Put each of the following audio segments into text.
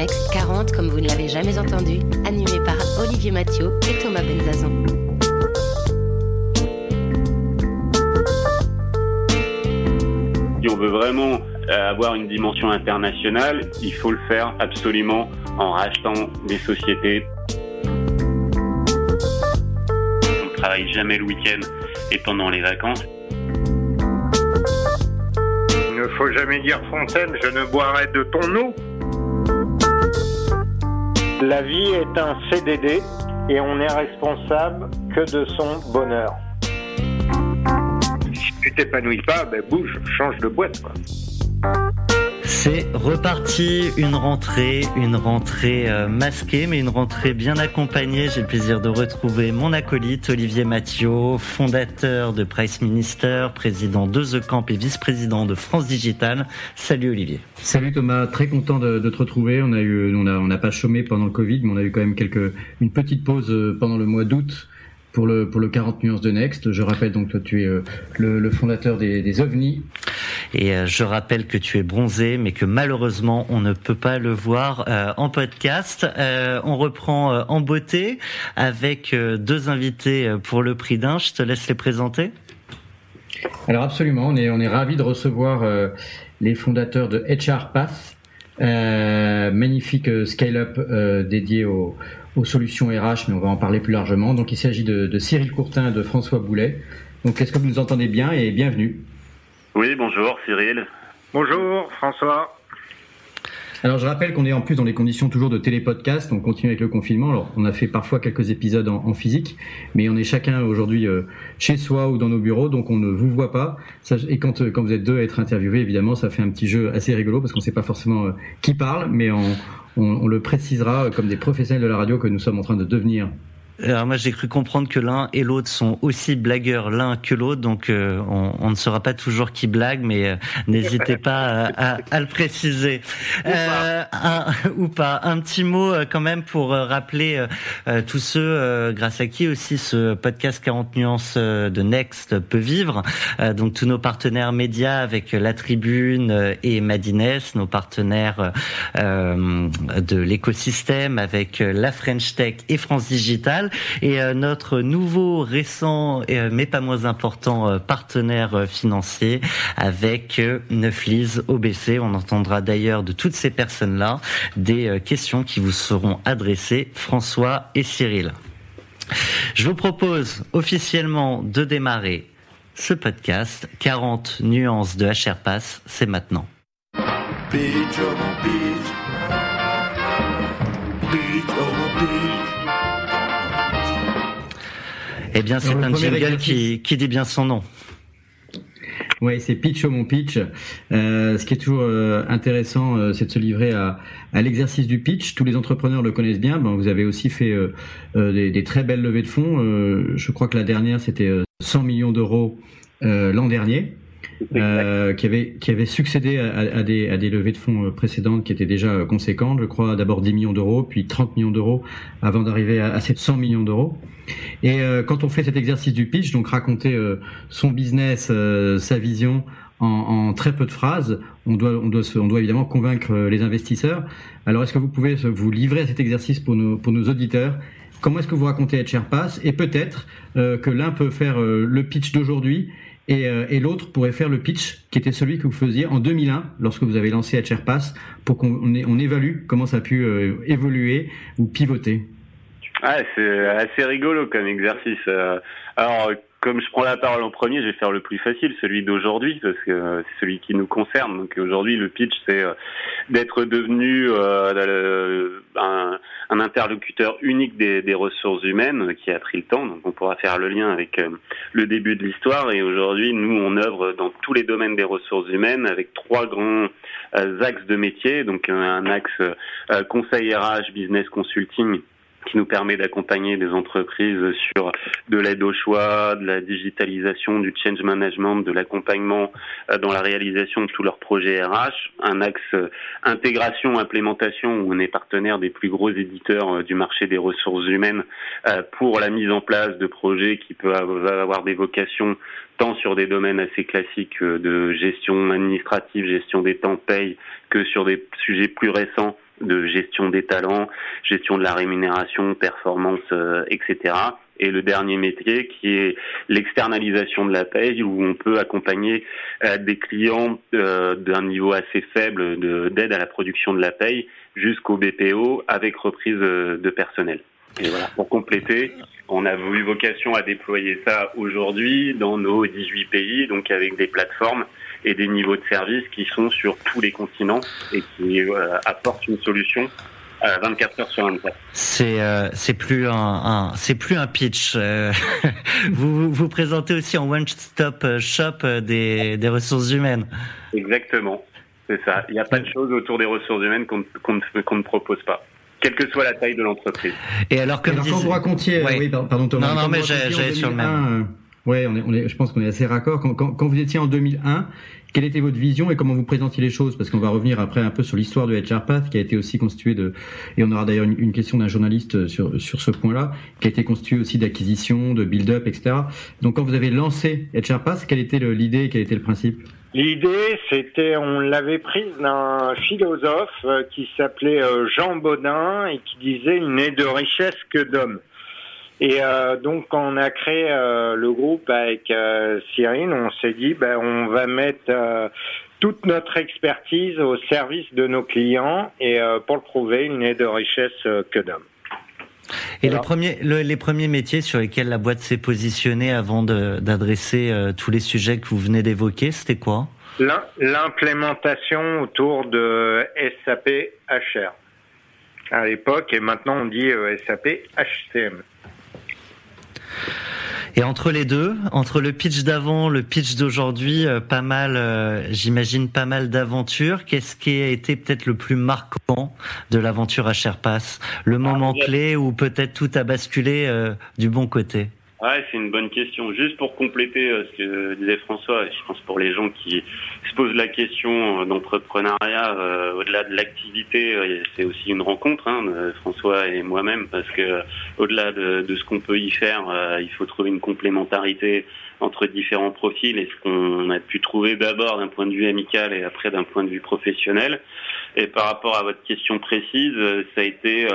Le Next 40 comme vous ne l'avez jamais entendu, animé par Olivier Mathieu et Thomas Benzazan. Si on veut vraiment euh, avoir une dimension internationale, il faut le faire absolument en rachetant des sociétés. On ne travaille jamais le week-end et pendant les vacances. Il ne faut jamais dire Fontaine, je ne boirai de ton eau. La vie est un CDD et on n'est responsable que de son bonheur. Si tu t'épanouis pas, ben bouge, change de boîte. C'est reparti, une rentrée, une rentrée euh, masquée, mais une rentrée bien accompagnée. J'ai le plaisir de retrouver mon acolyte Olivier Mathieu, fondateur de Price Minister, président de The Camp et vice-président de France Digital. Salut Olivier. Salut Thomas, très content de, de te retrouver. On a eu, on a, on n'a pas chômé pendant le Covid, mais on a eu quand même quelques, une petite pause euh, pendant le mois d'août pour le, pour le 40 nuances de Next. Je rappelle donc toi tu es euh, le, le fondateur des, des OVNI. Et euh, je rappelle que tu es bronzé, mais que malheureusement on ne peut pas le voir euh, en podcast. Euh, on reprend en beauté avec deux invités pour le prix d'un. Je te laisse les présenter. Alors absolument, on est, on est ravis de recevoir les fondateurs de HR Path, magnifique scale-up dédié aux, aux solutions RH, mais on va en parler plus largement. Donc il s'agit de, de Cyril Courtin et de François Boulet. Donc est-ce que vous nous entendez bien et bienvenue Oui, bonjour Cyril. Bonjour François. Alors je rappelle qu'on est en plus dans les conditions toujours de télépodcast, on continue avec le confinement. Alors on a fait parfois quelques épisodes en, en physique, mais on est chacun aujourd'hui euh, chez soi ou dans nos bureaux, donc on ne vous voit pas. Ça, et quand, euh, quand vous êtes deux à être interviewés, évidemment, ça fait un petit jeu assez rigolo parce qu'on ne sait pas forcément euh, qui parle, mais on, on, on le précisera euh, comme des professionnels de la radio que nous sommes en train de devenir. Alors moi j'ai cru comprendre que l'un et l'autre sont aussi blagueurs l'un que l'autre, donc euh, on, on, ne saura pas toujours qui blague, mais euh, n'hésitez pas à, à, à, le préciser. Ou, euh, un, ou pas. Un petit mot euh, quand même pour rappeler euh, tous ceux grâce à qui aussi ce podcast 40 nuances de Next peut vivre. donc tous nos partenaires médias avec La Tribune et Madines, nos partenaires de l'écosystème avec la French Tech et France Digital et euh, notre nouveau récent euh, mais pas moins important euh, partenaire financier avec Neuflis OBC. On entendra d'ailleurs de toutes ces personnes-là des questions qui vous seront adressées, François et Cyril. Je vous propose officiellement de démarrer ce podcast 40 nuances de HR Pass, c'est maintenant. Oh oh. Eh bien, c'est un jingle qui, qui dit bien son nom. Oui, c'est pitch au mon pitch. Euh, ce qui est toujours euh, intéressant, euh, c'est de se livrer à, à l'exercice du pitch. Tous les entrepreneurs le connaissent bien. Ben, vous avez aussi fait des, des, très belles levées de fonds. je crois que la dernière, c'était 100 millions d'euros l'an dernier. Euh, qui avait qui avait succédé à, à, des à des levées de fonds précédentes qui étaient déjà conséquentes. Je crois d'abord 10 millions d'euros, puis 30 millions d'euros, avant d'arriver à, à 700 millions d'euros. Et euh, quand on fait cet exercice du pitch, donc raconter euh, son business, euh, sa vision en, en, très peu de phrases, on doit on doit se, on doit évidemment convaincre les investisseurs. Alors est-ce que vous pouvez vous livrer à cet exercice pour nos pour nos auditeurs? Comment est-ce que vous racontez HR Pass Et peut-être que l'un peut faire le pitch d'aujourd'hui et, euh, et l'autre pourrait faire le pitch qui était celui que vous faisiez en 2001 lorsque vous avez lancé HRPass pour qu'on on évalue comment ça a pu euh, évoluer ou pivoter. Ah, c'est assez rigolo comme exercice. Euh, alors, comme je prends la parole en premier, je vais faire le plus facile, celui d'aujourd'hui, parce que c'est celui qui nous concerne. Donc aujourd'hui, le pitch, c'est euh, d'être devenu euh, un, un, interlocuteur unique des, des, ressources humaines qui a pris le temps. Donc on pourra faire le lien avec euh, le début de l'histoire. Et aujourd'hui, nous, on œuvre dans tous les domaines des ressources humaines avec trois grands axes de métier. Donc un axe conseil RH, business consulting qui nous permet d'accompagner des entreprises sur de l'aide au choix, de la digitalisation, du change management, de l'accompagnement euh, dans la réalisation de tous leurs projets RH, un axe euh, intégration, implémentation où on est partenaire des plus gros éditeurs euh, du marché des ressources humaines pour la mise en place de projets qui peuvent avoir des vocations tant sur des domaines assez classiques de gestion administrative, gestion des temps paye, que sur des sujets plus récents de gestion des talents, gestion de la rémunération, performance, euh, etc. Et le dernier métier qui est l'externalisation de la paye, où on peut accompagner euh, des clients euh, d'un niveau assez faible d'aide à la production de la paye jusqu'au BPO avec reprise de personnel. Et voilà, pour compléter, on a eu vocation à déployer ça aujourd'hui dans nos 18 pays, donc avec des plateformes et des niveaux de service qui sont sur tous les continents et qui euh, apportent une solution 24 heures sur 24. C'est euh, c'est plus un, un c'est plus un pitch. Euh, vous vous présentez aussi en one stop shop des des ressources humaines. Exactement, c'est ça. Il n'y a pas de choses autour des ressources humaines qu'on qu'on ne, propose pas quelle que soit la taille de l'entreprise. Et alors, comme quand vous racontiez, oui, pardon Thomas. Non, non, mais j'allais sur le même. Ouais, je pense qu'on est assez raccord. Quand, vous étiez en 2001, quelle était votre vision et comment vous présentiez les choses? Parce qu'on va revenir après un peu sur l'histoire de HRPath, qui a été aussi constitué de, et on aura d'ailleurs une, question d'un journaliste sur, sur ce point-là, qui a été constitué aussi d'acquisition, de build-up, etc. Donc quand vous avez lancé HRPath, quelle était l'idée et quel était le principe? L'idée, c'était, on l'avait prise d'un philosophe euh, qui s'appelait euh, Jean Baudin et qui disait il n'est de richesse que d'hommes. Et euh, donc, quand on a créé euh, le groupe avec euh, Cyril, on s'est dit, ben, on va mettre euh, toute notre expertise au service de nos clients et pour le prouver, il n'est de richesse que d'hommes. Et les premiers, les premiers métiers sur lesquels la boîte s'est positionnée avant d'adresser tous les sujets que vous venez d'évoquer, c'était quoi? L'implémentation autour de SAP HR à l'époque et maintenant on dit SAP HCM. Et entre les deux, entre le pitch d'avant, le pitch d'aujourd'hui, euh, pas mal, euh, j'imagine pas mal d'aventures. Qu'est-ce qui a été peut-être le plus marquant de l'aventure à Sherpass Le moment ah, clé où peut-être tout a basculé euh, du bon côté? Ouais, c'est une bonne question. Juste pour compléter euh, ce que disait François, je pense pour les gens qui se posent la question euh, d'entrepreneuriat, euh, au-delà de l'activité, c'est aussi une rencontre, hein, François et moi-même, parce que au-delà de, de, ce qu'on peut y faire, il faut trouver une complémentarité entre différents profils et ce qu'on a pu trouver d'abord d'un point de vue amical et après d'un point de vue professionnel. Et par rapport à votre question précise, ça a été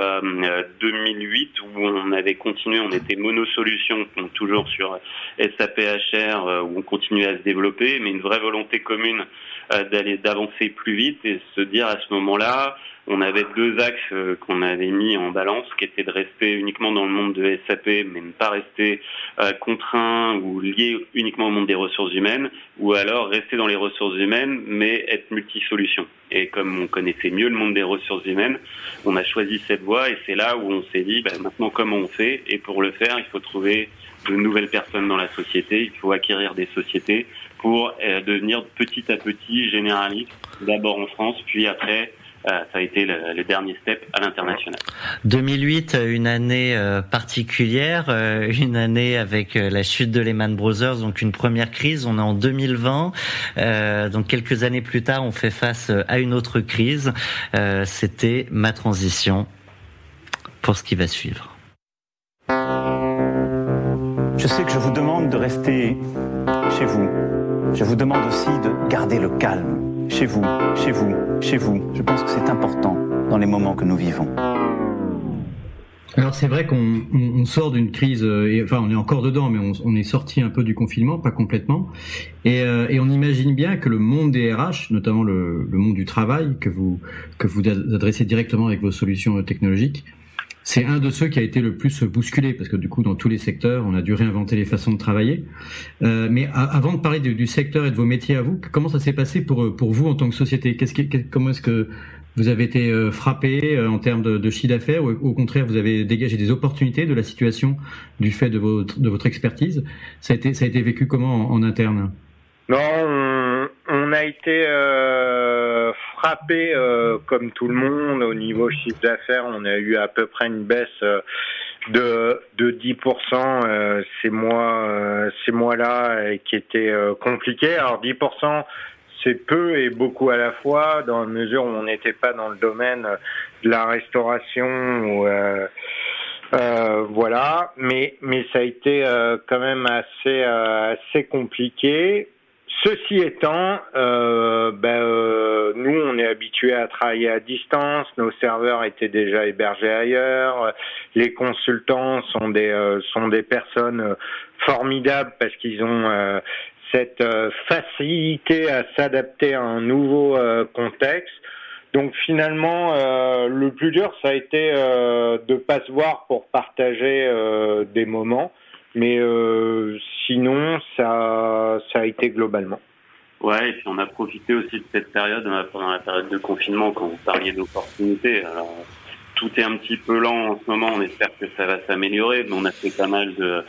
2008 où on avait continué, on était monosolution toujours sur SAPHR euh, où on continue à se développer, mais une vraie volonté commune euh, d'aller d'avancer plus vite et se dire à ce moment-là, on avait deux axes euh, qu'on avait mis en balance, qui étaient de rester uniquement dans le monde de SAP, mais ne pas rester contraint ou lié uniquement au monde des ressources humaines, ou alors rester dans les ressources humaines, mais être multisolution. Et comme on connaissait mieux le monde des ressources humaines, on a choisi cette voie et c'est là où on s'est dit, ben, maintenant comment on fait? Et pour le faire, il faut trouver de nouvelles personnes dans la société, il faut acquérir des sociétés pour euh, devenir petit à petit généraliste, d'abord en France, puis après euh, ça a été le, dernier step à l'international. 2008, une année euh, particulière, une année avec la chute de Lehman Brothers, donc une première crise. On est en 2020, donc quelques années plus tard, on fait face à une autre crise. C'était ma transition pour ce qui va suivre. Je sais que je vous demande de rester chez vous. Je vous demande aussi de garder le calme. Chez vous, chez vous, chez vous. Je pense que c'est important dans les moments que nous vivons. Alors c'est vrai qu'on sort d'une crise, euh, enfin on est encore dedans, mais on, est sorti un peu du confinement, pas complètement, et, euh, on imagine bien que le monde des RH, notamment le, monde du travail que vous que vous adressez directement avec vos solutions technologiques, c'est un de ceux qui a été le plus bousculé parce que du coup, dans tous les secteurs, on a dû réinventer les façons de travailler. Euh, mais avant de parler du, secteur et de vos métiers à vous, comment ça s'est passé pour pour vous en tant que société? Qu'est-ce qui, comment est-ce que vous avez été euh, frappé euh, en termes de, de chiffre d'affaires? Ou au contraire vous avez dégagé des opportunités de la situation du fait de votre, de votre expertise? Ça a, été, ça a été vécu comment en, interne? Non, on, on, a été euh, frappé euh, comme tout le monde au niveau chiffre d'affaires. On a eu à peu près une baisse euh, de, de 10% ces mois, mois-là qui était compliqué. Alors 10% c'est peu et beaucoup à la fois, dans la mesure où on n'était pas dans le domaine de la restauration. euh, euh, voilà, mais ça a été euh, quand même euh, assez compliqué. Ceci étant, euh, ben, nous on est habitués à travailler à distance, nos serveurs étaient déjà hébergés ailleurs, les consultants sont des sont des personnes formidables parce qu'ils ont cette euh, facilité à s'adapter à un nouveau euh, contexte. Donc finalement, euh, le plus dur, ça a été de pas se voir pour partager des moments, mais sinon, ça, ça a été globalement. Ouais, et puis on a profité aussi de cette période, pendant la période de confinement, quand vous parliez d'opportunités. Tout est un petit peu lent en ce moment, on espère que ça va s'améliorer, mais on a fait pas mal de,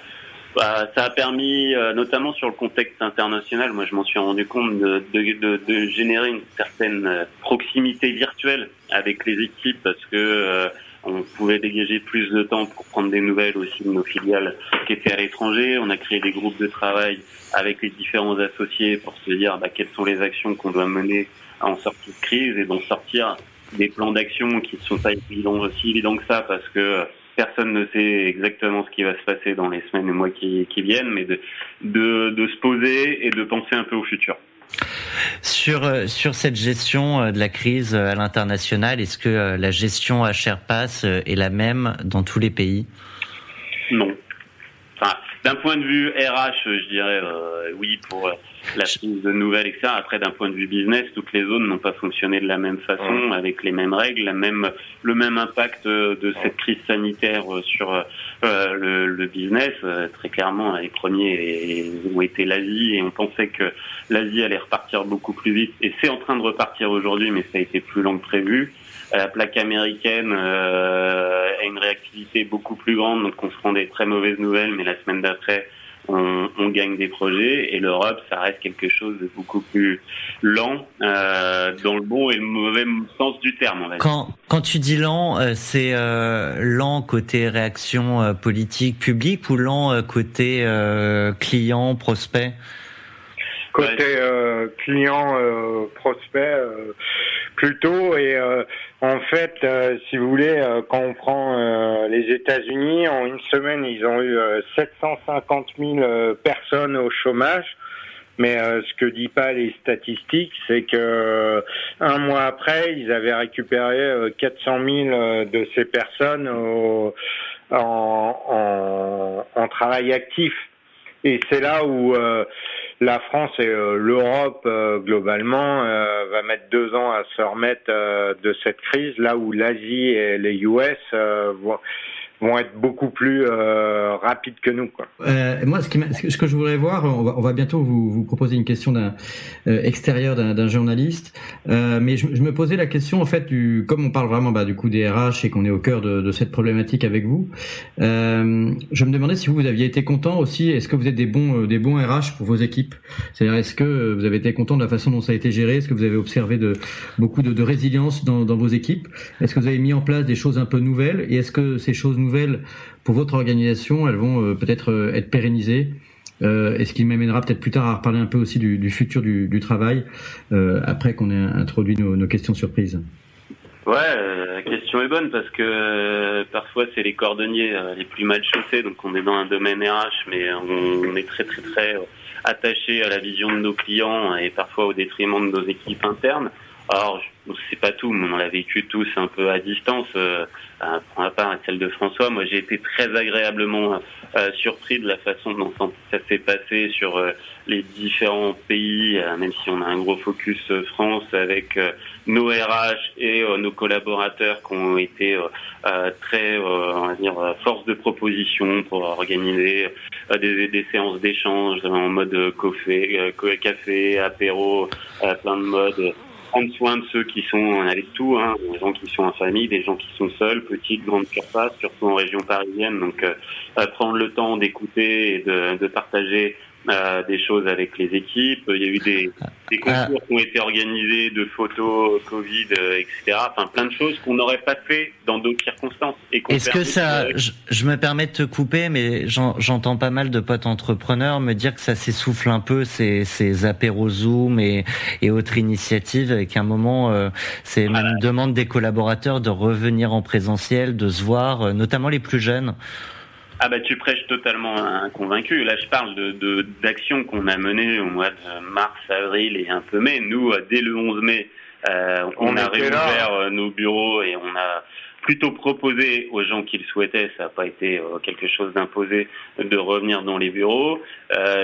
bah, ça a permis, euh, notamment sur le contexte international, moi je m'en suis rendu compte de, générer une certaine euh, proximité virtuelle avec les équipes parce que euh, on pouvait dégager plus de temps pour prendre des nouvelles aussi de nos filiales qui étaient à l'étranger. On a créé des groupes de travail avec les différents associés pour se dire bah, quelles sont les actions qu'on doit mener en sortie de crise et d'en sortir des plans d'action qui ne sont pas évidents, aussi évidents que ça parce que personne ne sait exactement ce qui va se passer dans les semaines et mois qui, viennent, mais de, de, se poser et de penser un peu au futur. Sur, euh, sur cette gestion euh, de la crise euh, à l'international, est-ce que la gestion à passe est la même dans tous les pays? Non. D'un point de vue RH, je dirais oui pour la prise de nouvelles, etc. Après, d'un point de vue business, toutes les zones n'ont pas fonctionné de la même façon, avec les mêmes règles, la même, le même impact de cette crise sanitaire sur euh, le, le, business. Euh, très clairement, les premiers ont été l'Asie et on pensait que l'Asie allait repartir beaucoup plus vite. Et c'est en train de repartir aujourd'hui, mais ça a été plus long que prévu. La plaque américaine euh, a une réactivité beaucoup plus grande, donc on se rend des très mauvaises nouvelles, mais la semaine d'après, on, on, gagne des projets et l'Europe, ça reste quelque chose de beaucoup plus lent euh, dans le bon et le mauvais sens du terme. On va quand, quand tu dis lent, euh, c'est euh, lent côté réaction euh, politique publique ou lent côté client, prospect? Côté client, prospect plutôt et en fait, euh, si vous voulez, euh, quand on prend euh, les États-Unis, en une semaine, ils ont eu 750 000 personnes au chômage. Mais ce que dit pas les statistiques, c'est que un mois après, ils avaient récupéré 400 000 de ces personnes au, en, en, en, travail actif. Et c'est là où la France et euh, l'Europe euh, globalement euh, va mettre deux ans à se remettre de cette crise, là où l'Asie et les US vont vont être beaucoup plus euh, rapides que nous. Quoi. Euh, moi, ce, qui ce, que je voudrais voir, on va, on va bientôt vous, vous, proposer une question d'un euh, extérieur d'un journaliste, euh, mais je, je, me posais la question en fait, du, comme on parle vraiment bah, du coup des RH et qu'on est au cœur de, de, cette problématique avec vous, euh, je me demandais si vous, vous aviez été content aussi. Est-ce que vous êtes des bons des bons RH pour vos équipes? C'est-à-dire, est-ce que vous avez été content de la façon dont ça a été géré? Est-ce que vous avez observé de beaucoup de, de résilience dans, dans vos équipes? Est-ce que vous avez mis en place des choses un peu nouvelles? Et est-ce que ces choses nouvelles pour votre organisation, elles vont euh, peut-être euh, être pérennisées euh, et ce qui m'amènera peut-être plus tard à reparler un peu aussi du, futur du, travail, après qu'on ait introduit nos, questions surprises? Ouais, la question est bonne parce que parfois c'est les cordonniers les plus mal chaussés, donc on est dans un domaine RH, mais on, est très très très attaché à la vision de nos clients et parfois au détriment de nos équipes internes. Alors, c'est pas tout, mais on l'a vécu tous un peu à distance. Euh, part, celle de François, moi j'ai été très agréablement euh, surpris de la façon dont ça s'est passé sur euh, les différents pays, euh, même si on a un gros focus France avec nos RH et nos collaborateurs qui ont été très, on va dire, force de proposition pour organiser des, des, séances d'échange en mode café, café apéro, plein de modes prendre soin de ceux qui sont avec tout, hein, des gens qui sont en famille, des gens qui sont seuls, petites, grandes surfaces, surtout en région parisienne. Donc, euh, prendre le temps d'écouter et de partager euh, des choses avec les équipes. Il y a eu des, des concours qui ont été organisés de photos Covid, euh, etc. Enfin, plein de choses qu'on n'aurait pas fait dans d'autres circonstances. Est-ce que ça, je, me permets de te couper, mais j'entends pas mal de potes entrepreneurs me dire que ça s'essouffle un peu ces, ces apéros Zoom et, et autres initiatives, et qu'à un moment, euh, c'est même une demande des collaborateurs de revenir en présentiel, de se voir, notamment les plus jeunes. Ah bah tu prêches totalement un convaincu. Là je parle de d'actions qu'on a menées au mois de mars, avril et un peu mai. Nous, euh, dès le 11 mai, euh, on, a réouvert euh, nos bureaux et on a plutôt proposé aux gens qui le souhaitaient, ça n'a pas été quelque chose d'imposé, de revenir dans les bureaux.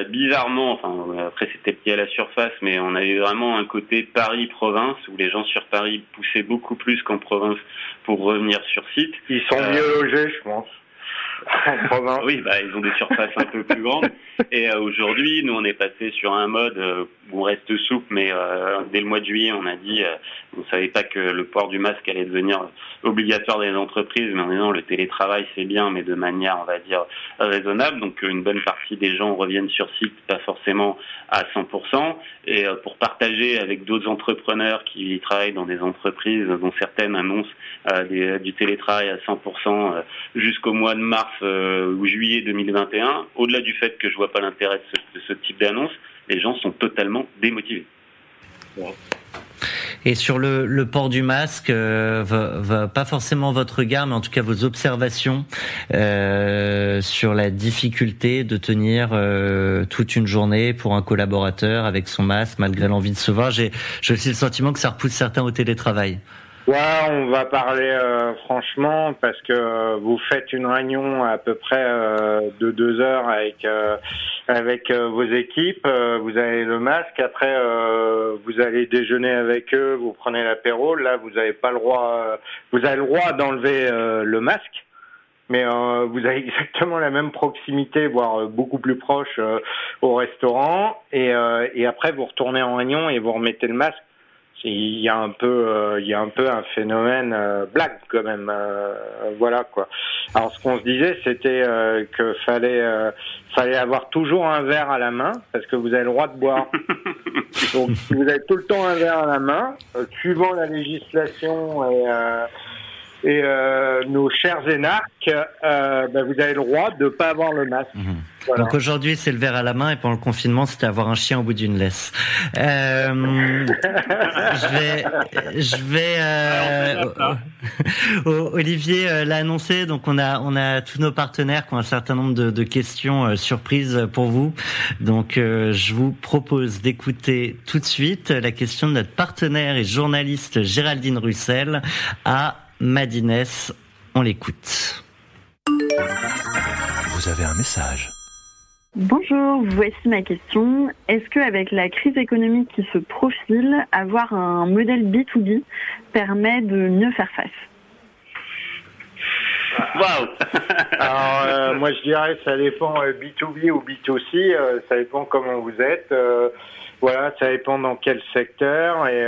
bizarrement, enfin après c'était petit à la surface, mais on avait vraiment un côté Paris-province où les gens sur Paris poussaient beaucoup plus qu'en province pour revenir sur site. Ils sont mieux logés, je pense. oui, bah, ils ont des surfaces un peu plus grandes. Et euh, aujourd'hui, nous, on est passé sur un mode euh, où on reste souple, mais euh, dès le mois de juillet, on a dit, on ne savait pas que le port du masque allait devenir obligatoire dans les entreprises, mais en disant le télétravail, c'est bien, mais de manière, on va dire, raisonnable. Donc, une bonne partie des gens reviennent sur site, pas forcément à 100%. Et pour partager avec d'autres entrepreneurs qui travaillent dans des entreprises dont certaines annoncent du télétravail à 100% jusqu'au mois de mars euh, ou juillet 2021, au-delà du fait que je vois pas l'intérêt de, ce, type d'annonce, les gens sont totalement démotivés. Et sur le, port du masque, euh, pas forcément votre regard, mais en tout cas vos observations euh, sur la difficulté de tenir toute une journée pour un collaborateur avec son masque malgré l'envie de se voir. J'ai aussi le sentiment que ça repousse certains au télétravail. Ouais, on va parler euh, franchement parce que euh, vous faites une réunion à peu près euh, de deux heures avec avec vos équipes. vous avez le masque. Après, vous allez déjeuner avec eux. Vous prenez l'apéro. Là, vous n'avez pas le droit. vous avez le droit d'enlever le masque, mais vous avez exactement la même proximité, voire beaucoup plus proche au restaurant. Et, et après, vous retournez en réunion et vous remettez le masque il y a un peu euh, il y a un peu un phénomène euh, blague quand même euh, voilà quoi. Alors ce qu'on se disait c'était que fallait fallait avoir toujours un verre à la main parce que vous avez le droit de boire. Donc vous avez tout le temps un verre à la main suivant la législation et et euh, nos chers énarques, euh, ben vous avez le droit de ne pas avoir le masque. Mhm. Donc aujourd'hui, c'est le verre à la main et pendant le confinement, c'était avoir un chien au bout d'une laisse. Euh, je vais, je vais. Euh, Olivier l'a annoncé, donc on a, on a tous nos partenaires qui ont un certain nombre de, de questions surprises pour vous. Donc je vous propose d'écouter tout de suite la question de notre partenaire et journaliste Géraldine Russel à Madines, on l'écoute. Vous avez un message. Bonjour, voici ma question. Est-ce qu'avec la crise économique qui se profile, avoir un modèle B2B permet de mieux faire face? Waouh Alors, euh, moi je dirais ça dépend B2B euh, ou B2C, euh, ça dépend comment vous êtes. voilà, ça dépend dans quel secteur et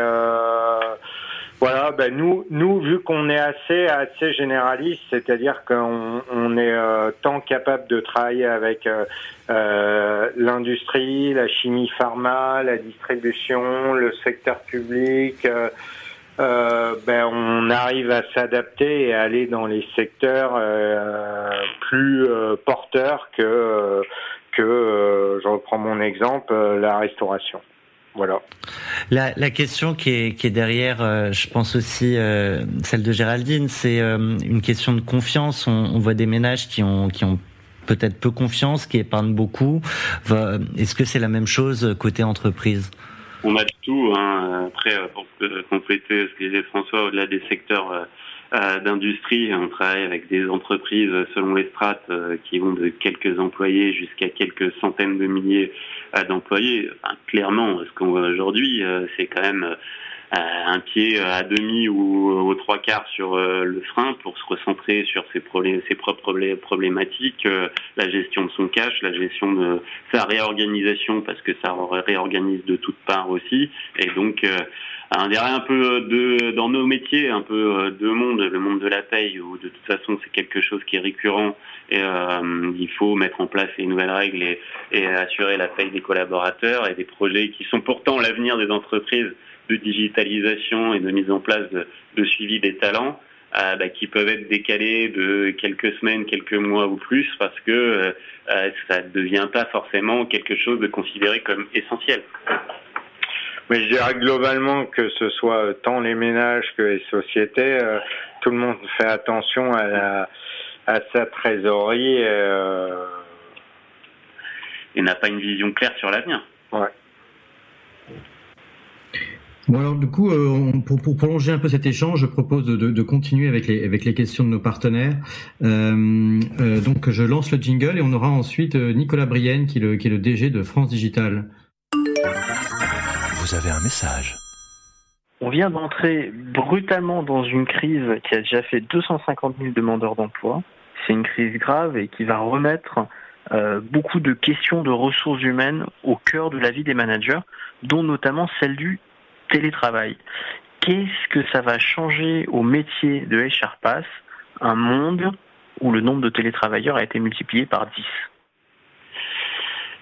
voilà, ben nous, nous vu qu'on est assez assez généraliste, c'est-à-dire qu'on on est euh, tant capable de travailler avec euh, euh, l'industrie, la chimie pharma, la distribution, le secteur public. ben on arrive à s'adapter et à aller dans les secteurs plus porteurs que que je reprends mon exemple la restauration. Voilà. La, la question qui est, qui est derrière, euh, je pense aussi euh, celle de Géraldine, c'est euh, une question de confiance. On, on, voit des ménages qui ont, qui ont peut-être peu confiance, qui épargnent beaucoup. Est-ce que c'est la même chose côté entreprise? On a tout. Hein. Après, pour compléter ce que disait François, au-delà des secteurs d'industrie, on travaille avec des entreprises selon les strates qui vont de quelques employés jusqu'à quelques centaines de milliers d'employés. Enfin, clairement, ce qu'on voit aujourd'hui, c'est quand même un pied à demi ou aux trois quarts sur euh, le frein pour se recentrer sur ses, ses propres problématiques, euh, la gestion de son cash, la gestion de sa réorganisation parce que ça réorganise de toutes parts aussi. Et donc, euh, on dirait un peu de dans nos métiers, un peu deux mondes, le monde de la paye où de toute façon c'est quelque chose qui est récurrent et il faut mettre en place les nouvelles règles et, assurer la paye des collaborateurs et des projets qui sont pourtant l'avenir des entreprises de digitalisation et de mise en place de, suivi des talents euh, bah, qui peuvent être décalés de quelques semaines, quelques mois ou plus parce que euh, euh, ça ne devient pas forcément quelque chose de considéré comme essentiel. Mais je dirais globalement que ce soit tant les ménages que les sociétés, tout le monde fait attention à, la, à sa trésorerie. Et n'a pas une vision claire sur l'avenir. Ouais. Bon alors du coup, euh, pour, pour, prolonger un peu cet échange, je propose de, de, continuer avec les, avec les questions de nos partenaires. Euh, euh, donc je lance le jingle et on aura ensuite euh, Nicolas Brienne qui est, le, qui est le DG de France Digital. Vous avez un message. On vient d'entrer brutalement dans une crise qui a déjà fait 250 000 demandeurs d'emploi. C'est une crise grave et qui va remettre euh, beaucoup de questions de ressources humaines au cœur de la vie des managers, dont notamment celle du télétravail. Qu'est-ce que ça va changer au métier de HR Pass, un monde où le nombre de télétravailleurs a été multiplié par 10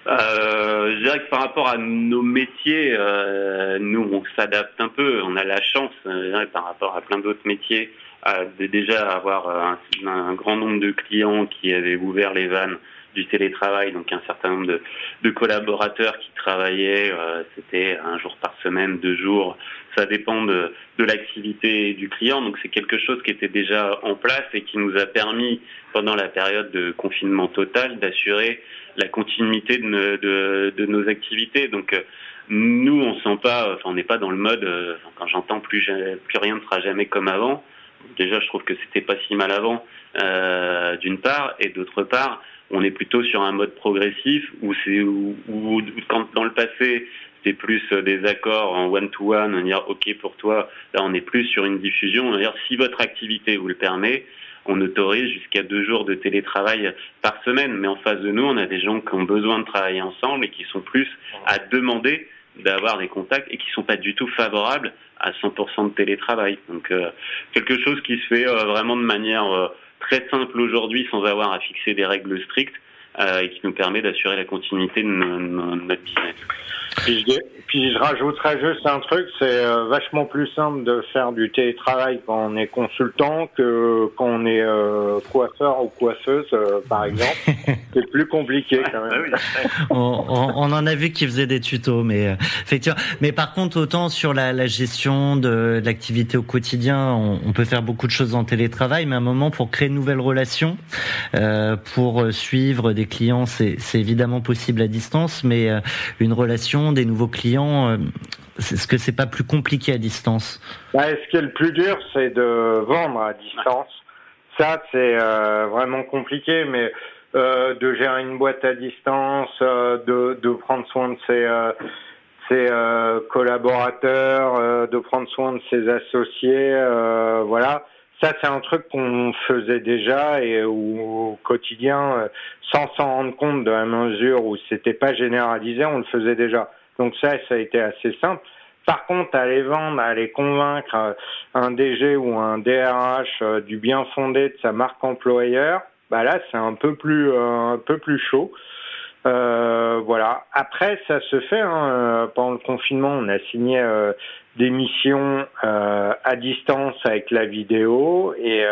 euh, je dirais que par rapport à nos métiers, euh, nous on s'adapte un peu. On a la chance, euh, par rapport à plein d'autres métiers, de déjà avoir un, un, grand nombre de clients qui avaient ouvert les vannes du télétravail, donc un certain nombre de, de collaborateurs qui travaillaient, euh, c'était un jour par semaine, deux jours, ça dépend de, de l'activité du client, donc c'est quelque chose qui était déjà en place et qui nous a permis, pendant la période de confinement total, d'assurer la continuité de, nos activités. Donc euh, nous, on sent pas, enfin, on n'est pas dans le mode, euh, quand j'entends plus, rien ne sera jamais comme avant, déjà je trouve que c'était pas si mal avant, euh, d'une part, et d'autre part, on est plutôt sur un mode progressif où c'est où, quand dans le passé c'était plus des accords en one to one, on dire ok pour toi, là on est plus sur une diffusion, on dire si votre activité vous le permet, on autorise jusqu'à deux jours de télétravail par semaine, mais en face de nous on a des gens qui ont besoin de travailler ensemble et qui sont plus à demander d'avoir des contacts et qui sont pas du tout favorables à 100% de télétravail. Donc euh, quelque chose qui se fait euh, vraiment de manière très simple aujourd'hui sans avoir à fixer des règles strictes euh, et qui nous permet d'assurer la continuité de, notre business. Puis je rajouterais juste un truc, c'est euh, vachement plus simple de faire du télétravail quand on est consultant que quand on est euh, coiffeur ou coiffeuse, euh, par exemple. c'est plus compliqué quand même. on, on, en a vu qui faisaient des tutos, mais effectivement. Mais par contre, autant sur la, la gestion de, l'activité au quotidien, on, on, peut faire beaucoup de choses en télétravail, mais à un moment pour créer de nouvelles relations, pour suivre des clients, c'est évidemment possible à distance, mais une relation, des nouveaux clients, euh, est-ce que c'est pas plus compliqué à distance bah, Ce qui est le plus dur, c'est de vendre à distance. Ça, c'est euh, vraiment compliqué, mais euh, de gérer une boîte à distance, de, prendre soin de ses, collaborateurs, de prendre soin de ses associés, voilà. Ça, c'est un truc qu'on faisait déjà et au quotidien, sans s'en rendre compte de la mesure où c'était pas généralisé, on le faisait déjà. Donc ça, ça a été assez simple. Par contre, aller vendre, aller convaincre euh, un DG ou un DRH euh, du bien fondé de sa marque employeur, bah là, c'est un peu plus euh, un peu plus chaud. Euh, voilà. Après, ça se fait. Hein. Pendant le confinement, on a signé des missions à distance avec la vidéo et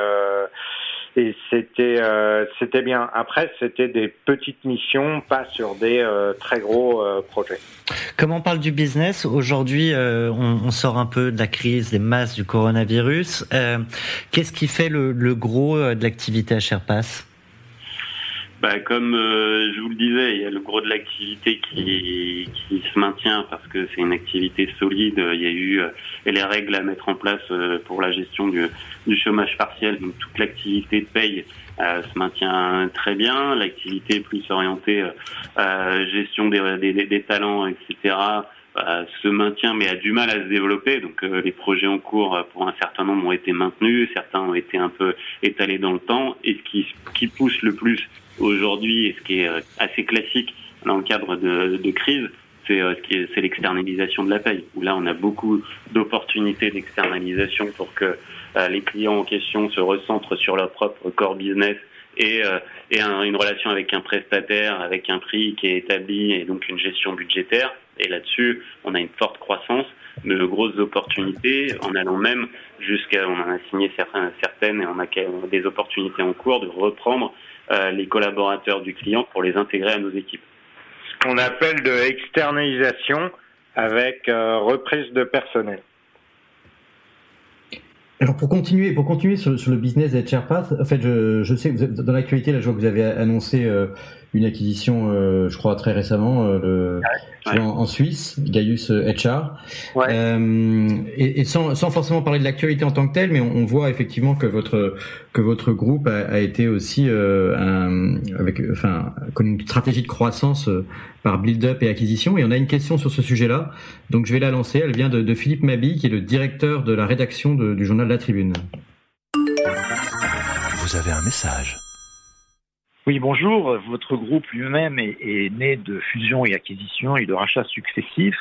et c'était euh, c'était bien. Après, c'était des petites missions, pas sur des euh, très gros euh, projets. Comme on parle du business, aujourd'hui, on, on, sort un peu de la crise des masses du coronavirus. Qu'est-ce qui fait le, le gros de l'activité à SharePass bah, comme euh, je vous le disais, il y a le gros de l'activité qui, qui se maintient parce que c'est une activité solide. Il y a eu les règles à mettre en place pour la gestion du, du chômage partiel, donc toute l'activité de paye se maintient très bien. L'activité plus orientée gestion des, des, des, talents, etc. Euh, se maintient mais a du mal à se développer. Donc euh, les projets en cours euh, pour un certain nombre ont été maintenus, certains ont été un peu étalés dans le temps. Et ce qui, qui pousse le plus aujourd'hui, et ce qui est assez classique dans le cadre de, de crise, c'est c'est l'externalisation de la paye. Où là, on a beaucoup d'opportunités d'externalisation pour que les clients en question se recentrent sur leur propre core business et, et une relation avec un prestataire, avec un prix qui est établi et donc une gestion budgétaire. Et là-dessus, on a une forte croissance, de grosses opportunités, en allant même jusqu'à, on en a signé certaines et on a des opportunités en cours de reprendre euh, les collaborateurs du client pour les intégrer à nos équipes. Ce qu'on appelle de externalisation avec euh, reprise de personnel. Alors pour continuer, pour continuer sur, le business d'HRPath, en fait, je, je sais que dans l'actualité, là, je vois que vous avez annoncé euh, une acquisition, euh, je crois très récemment, euh, En, Suisse, Gaius HR. Euh, et, et sans, sans, forcément parler de l'actualité en tant que telle, mais on, voit effectivement que votre que votre groupe a, a été aussi euh, un, avec, enfin, comme une stratégie de croissance par build-up et acquisition. Et on a une question sur ce sujet-là, donc je vais la lancer. Elle vient de, de Philippe Mabi, qui est le directeur de la rédaction de, du journal La Tribune. Vous avez un message. Oui, bonjour. Votre groupe lui-même est, né de fusions et acquisitions et de rachats successifs.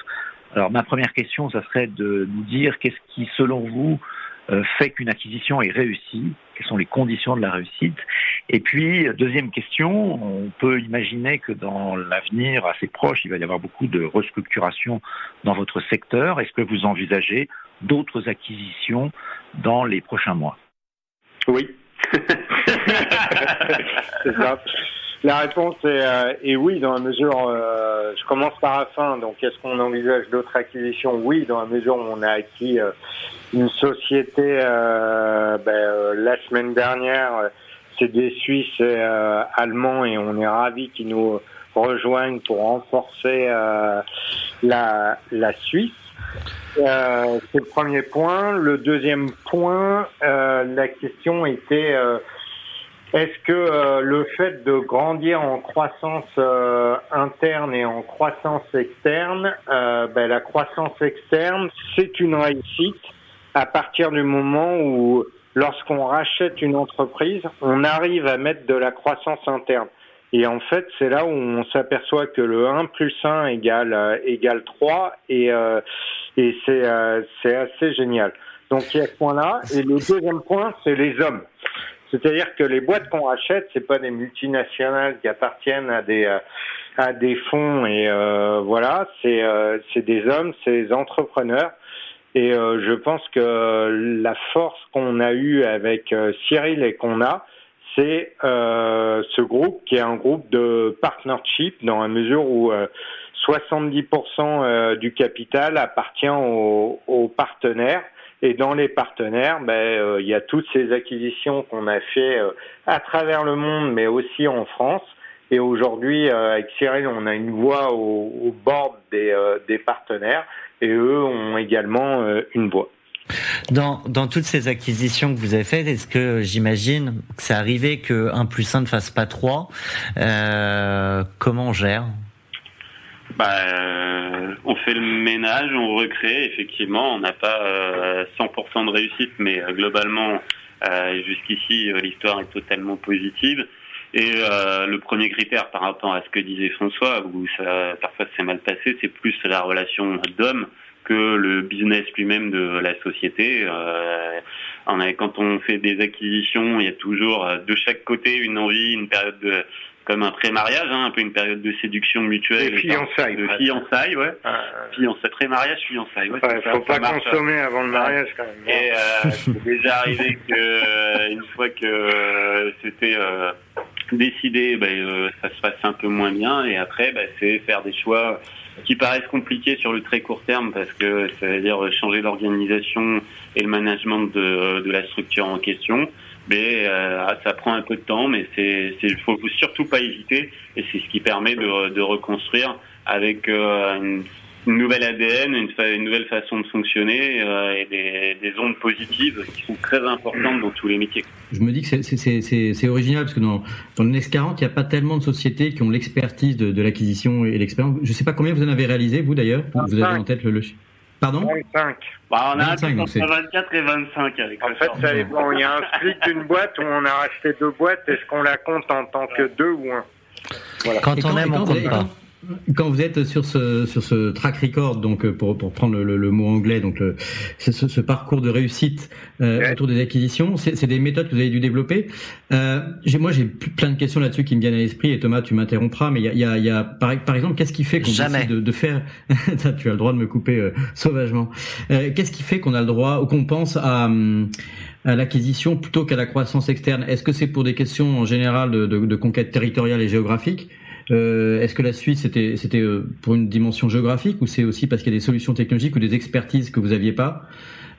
Alors ma première question, ça serait de nous dire qu'est-ce qui, selon vous, euh, fait qu'une acquisition est réussie? Quelles sont les conditions de la réussite? Et puis, deuxième question, on peut imaginer que dans l'avenir assez proche, il va y avoir beaucoup de restructuration dans votre secteur. Est-ce que vous envisagez d'autres acquisitions dans les prochains mois? Oui, La réponse euh, est, oui, dans la mesure, euh, je commence par la fin, donc est-ce qu'on envisage d'autres acquisitions? Oui, dans la mesure où on a acquis euh, une société ben, la semaine dernière, c'est des Suisses allemands et on est ravis qu'ils nous rejoignent pour renforcer la, la Suisse. Euh, c'est le premier point. Le deuxième point, euh, la question était euh, est-ce que le fait de grandir en croissance interne et en croissance externe, ben, la croissance externe, c'est une réussite à partir du moment où, lorsqu'on rachète une entreprise, on arrive à mettre de la croissance interne. Et en fait, c'est là où on s'aperçoit que le 1 plus 1 égale, égale 3 et, et c'est euh, c'est assez génial. Donc il y a ce point-là. Et le deuxième point, c'est les hommes. C'est-à-dire que les boîtes qu'on rachète, c'est pas des multinationales qui appartiennent à des euh, à des fonds et euh, voilà, c'est euh, c'est des hommes, c'est des entrepreneurs. Et je pense que la force qu'on a eue avec Cyril et qu'on a, c'est ce groupe qui est un groupe de partnership dans la mesure où 70% euh, du capital appartient aux, partenaires. Et dans les partenaires, ben, euh, il y a toutes ces acquisitions qu'on a fait euh, à travers le monde, mais aussi en France. Et aujourd'hui, avec Cyril, on a une voix au, au bord des, des, partenaires, et eux ont également une voix. Dans, dans toutes ces acquisitions que vous avez faites, est-ce que j'imagine que c'est arrivé que 1 plus 1 ne fasse pas 3 Comment on gère? Bah, euh, on fait le ménage, on recrée. Effectivement, on n'a pas 100% euh, de réussite, mais euh, globalement, jusqu'ici, l'histoire est totalement positive. Et le premier critère par rapport à ce que disait François, où ça, parfois c'est mal passé, c'est plus la relation d'homme que le business lui-même de la société. Quand on fait des acquisitions, il y a toujours de chaque côté une envie, une période de, comme un pré-mariage, hein, un peu une période de séduction mutuelle. Et fiançailles. De fiançailles, ouais. Ah, fiançailles, pré-mariage, fiançailles. Ouais, ouais faut pas consommer avant le mariage quand même. Et euh, c'est déjà arrivé que euh, une fois que euh, c'était euh, décider, ben, ça se passe un peu moins bien. Et après, ben, c'est faire des choix qui paraissent compliqués sur le très court terme parce que ça veut dire changer l'organisation et le management de, de la structure en question. Mais ah, ça prend un peu de temps, mais c'est, il faut surtout pas hésiter. Et c'est ce qui permet de, de reconstruire avec une une nouvelle ADN, une, nouvelle façon de fonctionner euh, et des, des, ondes positives qui sont très importantes dans tous les métiers. Je me dis que c'est original parce que dans, dans le Next 40, il n'y a pas tellement de sociétés qui ont l'expertise de, de l'acquisition et l'expérience. Je ne sais pas combien vous en avez réalisé, vous d'ailleurs Vous avez en tête le, le... Pardon 25. Bah, on a 25, un 24 et 25 avec En fait, ça dépend. Il y a un split d'une boîte où on a racheté deux boîtes. Est-ce qu'on la compte en tant que deux ou un voilà. Quand on aime, on compte pas. Quand vous êtes sur ce sur ce track record, donc euh, pour pour prendre le, le, mot anglais, donc le, ce, ce, parcours de réussite euh, autour des acquisitions, c'est des méthodes que vous avez dû développer. Euh, moi, j'ai plein de questions là-dessus qui me viennent à l'esprit. Et Thomas, tu m'interrompras, mais il y a, y a, y a par, par, exemple, qu'est-ce qui fait qu'on décide de, de faire Tu as le droit de me couper euh, sauvagement. Euh, qu'est-ce qui fait qu'on a le droit ou qu'on pense à à l'acquisition plutôt qu'à la croissance externe? Est-ce que c'est pour des questions en général de, de, de conquête territoriale et géographique? Euh, Est-ce que la Suisse c'était euh, pour une dimension géographique ou c'est aussi parce qu'il y a des solutions technologiques ou des expertises que vous aviez pas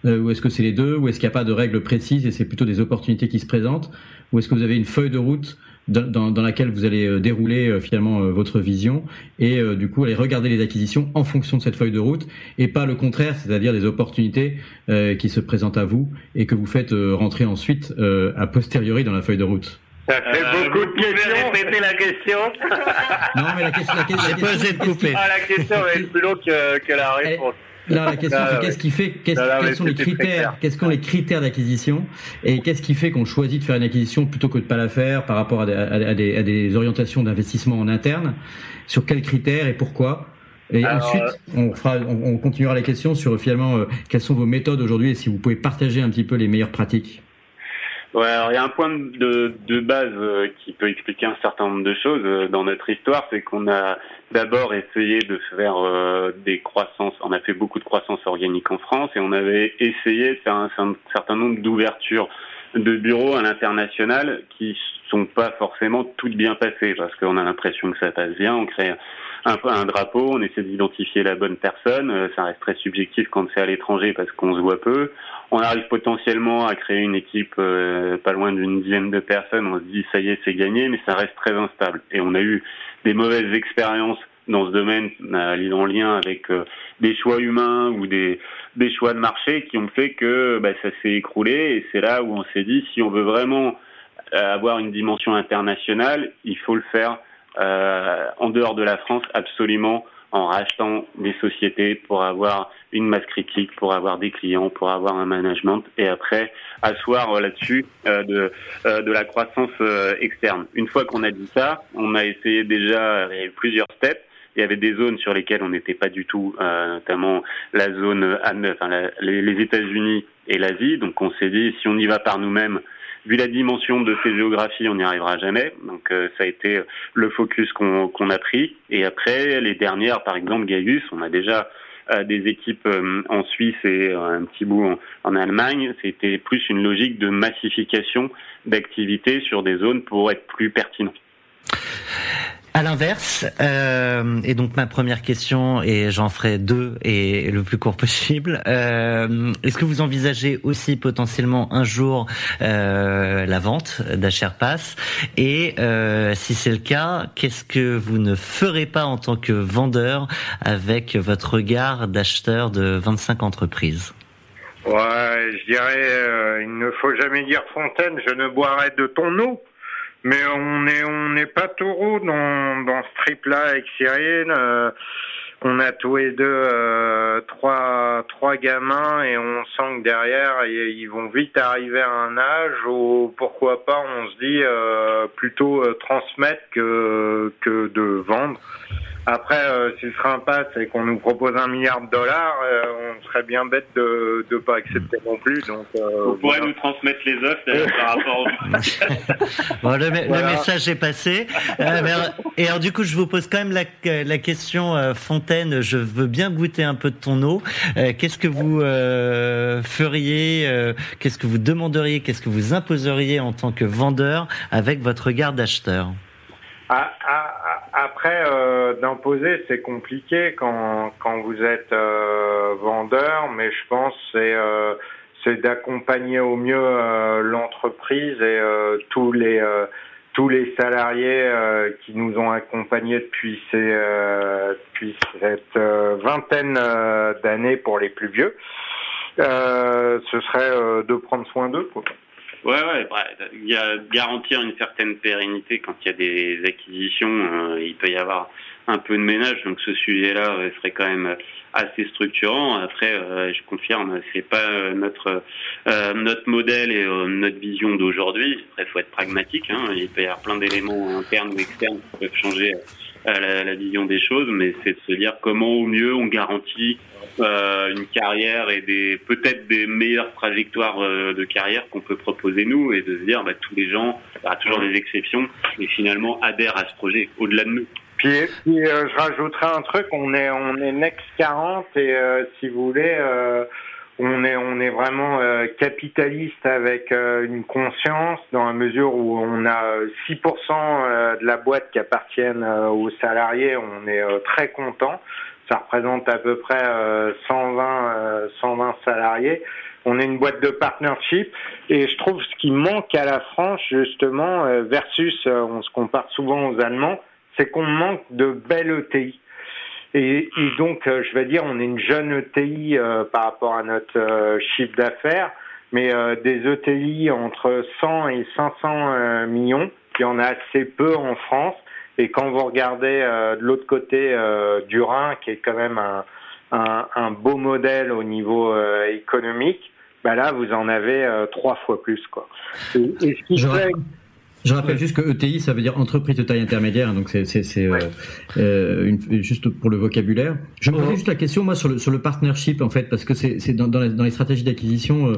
euh, Ou est-ce que c'est les deux Ou est-ce qu'il n'y a pas de règles précises et c'est plutôt des opportunités qui se présentent Ou est-ce que vous avez une feuille de route dans, laquelle vous allez dérouler finalement votre vision et du coup aller regarder les acquisitions en fonction de cette feuille de route et pas le contraire, c'est-à-dire des opportunités qui se présentent à vous et que vous faites rentrer ensuite a posteriori dans la feuille de route? Ça fait euh, beaucoup de questions. répéter la question Non, mais la question, la question, la question, couper. Ah, la question va être plus longue que, que la réponse. Non, la question c'est qu'est-ce qui fait, quels sont les critères, quels sont les critères d'acquisition et qu'est-ce qui fait qu'on choisit de faire une acquisition plutôt que de pas la faire par rapport à des, à des, à des orientations d'investissement en interne, sur quels critères et pourquoi? Et ensuite, on, fera, on, continuera les questions sur finalement euh, quelles sont vos méthodes aujourd'hui et si vous pouvez partager un petit peu les meilleures pratiques. Ouais, alors il y a un point de, de base euh, qui peut expliquer un certain nombre de choses euh, dans notre histoire, c'est qu'on a d'abord essayé de faire euh, des croissances, on a fait beaucoup de croissance organique en France et on avait essayé de faire un, certain nombre d'ouvertures de bureaux à l'international qui sont pas forcément toutes bien passées parce qu'on a l'impression que ça passe bien, on crée un, un drapeau, on essaie d'identifier la bonne personne, ça reste très subjectif quand c'est à l'étranger parce qu'on se voit peu on arrive potentiellement à créer une équipe euh, pas loin d'une dizaine de personnes, on se dit ça y est, c'est gagné, mais ça reste très instable. Et on a eu des mauvaises expériences dans ce domaine euh, en lien avec euh, des choix humains ou des, des choix de marché qui ont fait que bah, ça s'est écroulé. Et c'est là où on s'est dit, si on veut vraiment avoir une dimension internationale, il faut le faire en dehors de la France absolument en rachetant des sociétés pour avoir une masse critique, pour avoir des clients, pour avoir un management et après asseoir là-dessus euh, de, euh, de la croissance euh, externe. Une fois qu'on a dit ça, on a essayé déjà plusieurs steps. Il y avait des zones sur lesquelles on n'était pas du tout, notamment la zone, enfin les États-Unis et l'Asie. Donc on s'est dit si on y va par nous-mêmes, vu la dimension de ces géographies, on n'y arrivera jamais. Donc euh, ça a été le focus qu'on a pris. Et après, les dernières, par exemple, Gaius, on a déjà euh, des équipes euh, en Suisse et un petit bout en, en Allemagne. C'était plus une logique de massification d'activités sur des zones pour être plus pertinent. À l'inverse, euh, et donc ma première question, et j'en ferai deux et le plus court possible, euh, est-ce que vous envisagez aussi potentiellement un jour euh, la vente d'Acherpass Et euh, si c'est le cas, qu'est-ce que vous ne ferez pas en tant que vendeur avec votre regard d'acheteur de 25 entreprises? Ouais, je dirais, euh, il ne faut jamais dire Fontaine, je ne boirai de ton eau. Mais on est on n'est pas taureau dans dans ce trip là avec Cyril. Euh, on a tous les deux euh, trois trois gamins et on sent que derrière ils vont vite arriver à un âge où pourquoi pas on se dit euh, plutôt transmettre que que de vendre. Après, euh, si le train passe et qu'on nous propose un milliard de dollars, euh, on serait bien bête de ne pas accepter non plus. Donc, euh, Vous pourrez nous transmettre les offres d'ailleurs, par rapport au... Bon, le, me- le Voilà. message est passé. Euh, et alors du coup, je vous pose quand même la, la question, euh, Fontaine. Je veux bien goûter un peu de ton eau. Euh, qu'est-ce que vous euh, feriez euh, Qu'est-ce que vous demanderiez Qu'est-ce que vous imposeriez en tant que vendeur avec votre regard d'acheteur? Ah, ah, Après, euh, d'imposer, c'est compliqué quand, quand vous êtes euh, vendeur, mais je pense c'est euh, c'est d'accompagner au mieux l'entreprise et tous les tous les salariés qui nous ont accompagnés depuis ces depuis cette vingtaine d'années pour les plus vieux. Ce serait de prendre soin d'eux. Ouais, ouais, ouais, il y a garantir une certaine pérennité quand il y a des acquisitions, euh, il peut y avoir un peu de ménage, donc ce sujet-là euh, serait quand même assez structurant. Après, euh, je confirme, c'est pas euh, notre euh, notre modèle et euh, notre vision d'aujourd'hui. Après, faut être pragmatique. Hein. Il peut y avoir plein d'éléments internes ou externes qui peuvent changer euh, la, vision des choses, mais c'est de se dire comment au mieux on garantit euh, une carrière et des peut-être des meilleures trajectoires euh, de carrière qu'on peut proposer nous et de se dire bah, tous les gens, aura toujours des exceptions, mais finalement adhèrent à ce projet au-delà de nous. Puis, puis, euh, je rajouterai un truc, on est on est Next 40 et euh, si vous voulez, euh, on est on est vraiment capitaliste avec une conscience dans la mesure où on a euh, 6% euh, de la boîte qui appartiennent aux salariés, on est très content. Ça représente à peu près euh, 120 euh, 120 salariés. On est une boîte de partnership et je trouve ce qui manque à la France justement versus on se compare souvent aux Allemands c'est qu'on manque de belles ETI. Et, et donc, euh, je vais dire, on est une jeune ETI euh, par rapport à notre euh, chiffre d'affaires, mais euh, des ETI entre 100 et 500 euh, millions, il y en a assez peu en France. Et quand vous regardez de l'autre côté du Rhin, qui est quand même un, un, un beau modèle au niveau économique, bah là, vous en avez trois fois plus. Quoi. Et, et ce qui fait- Je rappelle juste que ETI, ça veut dire entreprise de taille intermédiaire, hein, donc c'est euh, euh, juste pour le vocabulaire. Je me posais juste la question, moi, sur le, sur le partnership, en fait, parce que c'est dans, dans, les, dans les stratégies d'acquisition, euh,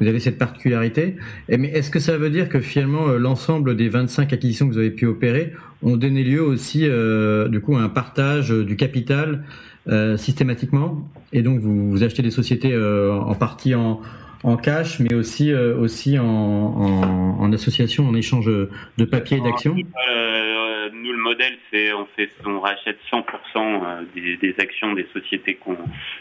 vous avez cette particularité. Et, mais est-ce que ça veut dire que finalement, euh, l'ensemble des 25 acquisitions que vous avez pu opérer ont donné lieu aussi, euh, du coup, à un partage du capital euh, systématiquement? Et donc, vous, vous achetez des sociétés euh, en partie en en cash, mais aussi euh, aussi en, en, en association, en échange de papier et d'actions. Euh, nous, le modèle, c'est on fait, on rachète 100% euh, des, des actions des sociétés qu'on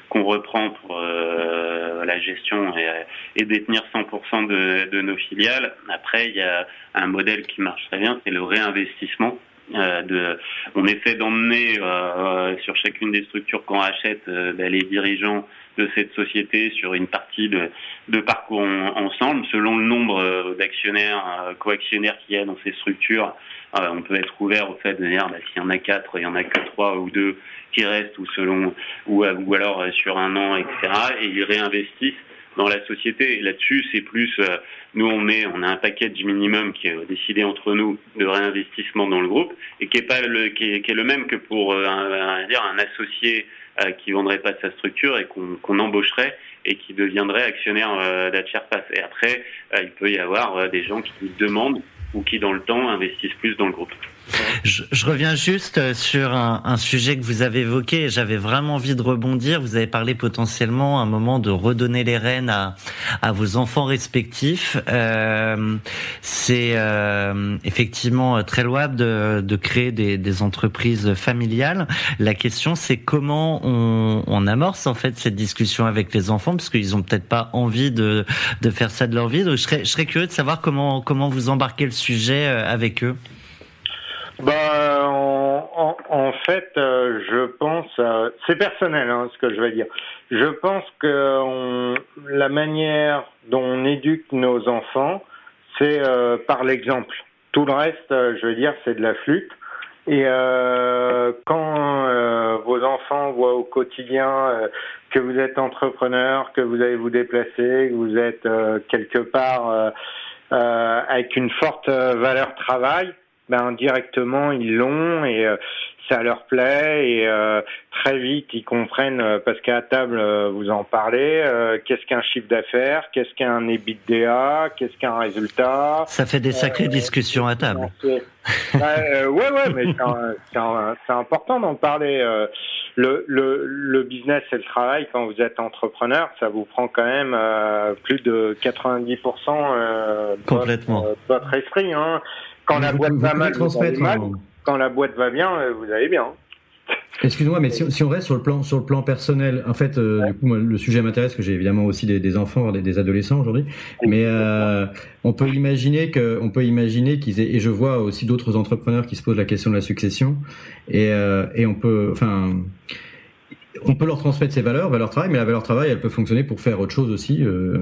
qu'on reprend pour euh, la gestion et, et détenir 100% de, de nos filiales. Après, il y a un modèle qui marche très bien, c'est le réinvestissement. Euh, de, on essaie d'emmener euh, sur chacune des structures qu'on rachète euh, ben, les dirigeants de cette société sur une partie de, de parcours en- ensemble, selon le nombre euh, d'actionnaires, euh, coactionnaires qu'il y a dans ces structures. euh, on peut être ouvert au fait de dire bah, s'il y en a quatre, il y en a que trois ou deux qui restent, ou selon, ou, euh, ou alors euh, sur un an, etc. Et ils réinvestissent dans la société. Là-dessus, c'est plus, euh, nous on met, on a un package minimum qui est décidé entre nous de réinvestissement dans le groupe et qui est pas le, qui est, le même que pour euh, un, un- associé euh, qui vendrait pas sa structure et qu'on embaucherait et qui deviendrait actionnaire euh, d'Atcherpass. Et après, il peut y avoir des gens qui demandent ou qui dans le temps investissent plus dans le groupe. Je, je reviens juste euh, sur un, un sujet que vous avez évoqué. J'avais vraiment envie de rebondir. Vous avez parlé potentiellement à un moment de redonner les rênes à, à vos enfants respectifs. Euh, C'est euh, effectivement très louable de, de créer des, des entreprises familiales. La question, c'est comment on, on amorce en fait cette discussion avec les enfants, parce qu'ils ont peut-être pas envie de, de faire ça de leur vie. Donc, je serais, je serais curieux de savoir comment comment vous embarquez le sujet euh, avec eux. Bah, en, en, en fait, euh, je pense, euh, c'est personnel hein, ce que je vais dire. Je pense que on, la manière dont on éduque nos enfants, c'est euh, par l'exemple. Tout le reste, euh, je veux dire, c'est de la flûte. Et euh, quand euh, vos enfants voient au quotidien que vous êtes entrepreneur, que vous allez vous déplacer, que vous êtes quelque part avec une forte valeur travail, ben directement ils l'ont et ça leur plaît et euh, très vite ils comprennent euh, parce qu'à table euh, vous en parlez qu'est-ce qu'un chiffre d'affaires qu'est-ce qu'un EBITDA qu'est-ce qu'un résultat? Ça fait des sacrées discussions à table. ouais ouais mais c'est important d'en parler le, le, le business et le travail quand vous êtes entrepreneur ça vous prend quand même plus de 90% de complètement. votre, votre esprit hein. Quand la boîte va mal, mal quand la boîte va bien, euh, vous allez bien. Excuse-moi, mais si, on reste sur le plan sur le plan personnel, en fait, euh, du coup, moi, le sujet m'intéresse, que j'ai évidemment aussi des, enfants, des, adolescents aujourd'hui, mais euh, on peut imaginer que, on peut imaginer qu'ils aient, et je vois aussi d'autres entrepreneurs qui se posent la question de la succession, et, et on peut, enfin, on peut leur transmettre ces valeurs, valeur travail, mais la valeur travail, elle peut fonctionner pour faire autre chose aussi. Euh,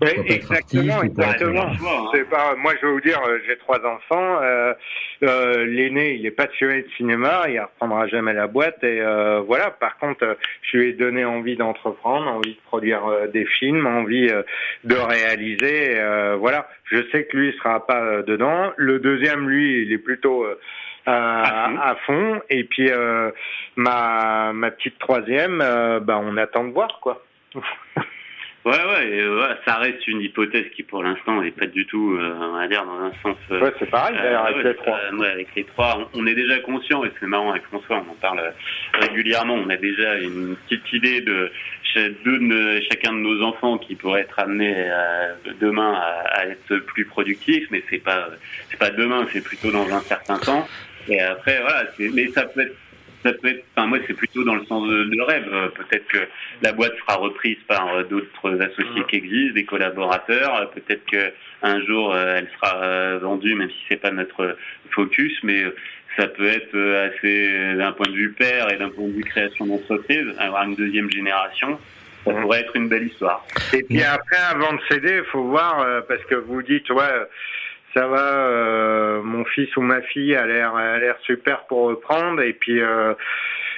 oui, exactement, exactement. C'est pas, moi, je vais vous dire, euh, j'ai trois enfants. Euh, euh, L'aîné, il est passionné de cinéma, il reprendra jamais la boîte. Et euh, voilà. Par contre, je lui ai donné envie d'entreprendre, envie de produire euh, des films, envie de réaliser. voilà. Je sais que lui, il sera pas dedans. Le deuxième, lui, il est plutôt à, fond. Et puis ma ma petite troisième, bah, on attend de voir quoi. Ouais, ouais, ça reste une hypothèse qui, pour l'instant, n'est pas du tout, euh, on va dire, dans un sens. Euh, ouais, c'est pareil, d'ailleurs, avec les trois. ouais, avec les trois, on, est déjà conscient, et c'est marrant avec François, on en parle régulièrement. On a déjà une petite idée de, de, chacun de nos enfants qui pourraient être amenés demain à, être plus productifs, mais c'est pas, c'est pas demain, c'est plutôt dans un certain temps. Et après, voilà, mais ça peut être ça peut être, enfin moi c'est plutôt dans le sens de, rêve. Euh, peut-être que la boîte sera reprise par euh, d'autres associés qui existent, des collaborateurs. Euh, peut-être que un jour elle sera vendue, même si c'est pas notre focus, mais ça peut être assez d'un point de vue père et d'un point de vue création d'entreprise, avoir une deuxième génération. Ça pourrait être une belle histoire. Et puis après, avant de céder, il faut voir, parce que vous dites, ouais, ça va, euh, mon fils ou ma fille a l'air a l'air super pour reprendre et puis euh,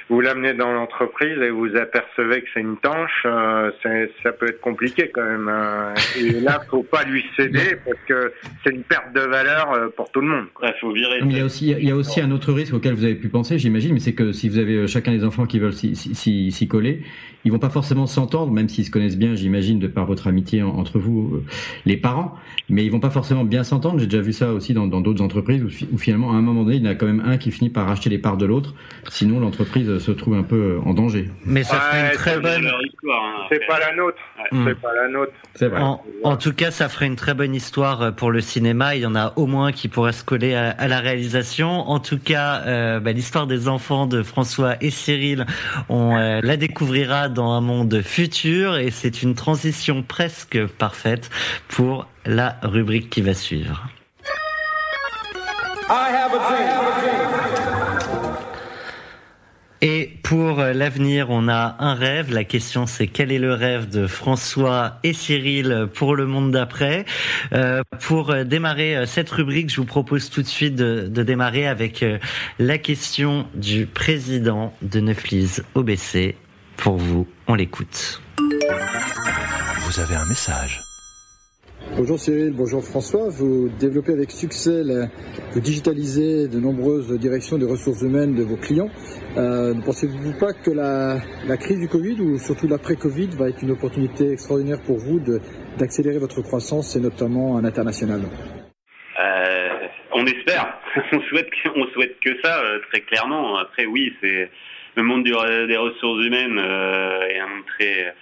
vous l'amenez dans l'entreprise et vous apercevez que c'est une tanche, euh, ça peut être compliqué quand même. Hein. Et là, faut pas lui céder parce que c'est une perte de valeur pour tout le monde. faut virer. il y a aussi, il y a aussi un autre risque auquel vous avez pu penser, j'imagine, mais c'est que si vous avez chacun des enfants qui veulent s'y coller, ils vont pas forcément s'entendre, même s'ils se connaissent bien, j'imagine, de par votre amitié entre vous, les parents, mais ils vont pas forcément bien s'entendre. J'ai déjà vu ça aussi dans d'autres entreprises où, finalement, à un moment donné, il y en a quand même un qui finit par racheter les parts de l'autre, sinon l'entreprise se trouve un peu en danger. Mais ça ferait une très bonne. Hein, c'est pas la nôtre. C'est pas la nôtre. En, en, tout cas, ça ferait une très bonne histoire pour le cinéma. Il y en a au moins qui pourraient se coller à, la réalisation. En tout cas, euh, bah, l'histoire des enfants de François et Cyril, on euh, la découvrira dans un monde futur et c'est une transition presque parfaite pour la rubrique qui va suivre. I have a dream. Et pour l'avenir, on a un rêve. La question, c'est quel est le rêve de François et Cyril pour le monde d'après? Euh, Pour démarrer euh, cette rubrique, je vous propose tout de suite de, de démarrer avec euh, la question du président de Neuflis OBC. Pour vous, on l'écoute. Vous avez un message. Bonjour Cyril, bonjour François. Vous développez avec succès, vous digitalisez de nombreuses directions des ressources humaines de vos clients. Euh, ne pensez-vous pas que la, crise du Covid ou surtout l'après-Covid va être une opportunité extraordinaire pour vous d'accélérer votre croissance et notamment à l'international? Euh, On espère. on souhaite, on souhaite que ça, euh, très clairement. Après, oui, c'est le monde des ressources humaines est un monde très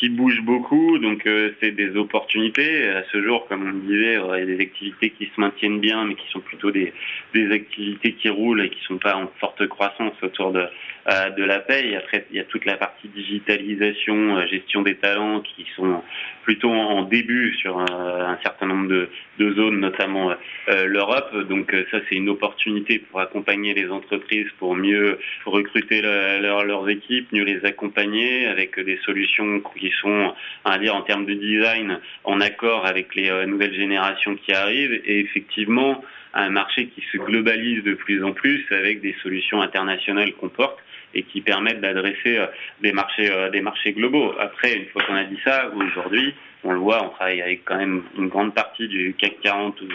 qui bouge beaucoup, donc euh, c'est des opportunités. À ce jour, comme on le disait, il y a des activités qui se maintiennent bien, mais qui sont plutôt des, des activités qui roulent et qui sont pas en forte croissance autour de, euh, de la paye. Après, il y a toute la partie digitalisation, euh, gestion des talents qui sont plutôt en début sur un, certain nombre de, zones, notamment l'Europe. Donc ça, c'est une opportunité pour accompagner les entreprises pour mieux recruter leurs équipes, mieux les accompagner avec des solutions qui sont, à dire, en termes de design, en accord avec les euh, nouvelles générations qui arrivent, et effectivement un marché qui se globalise de plus en plus avec des solutions internationales qu'on porte et qui permettent d'adresser euh, des marchés euh, des marchés globaux. Après, une fois qu'on a dit ça, aujourd'hui, on le voit, on travaille avec quand même une grande partie du CAC 40 ou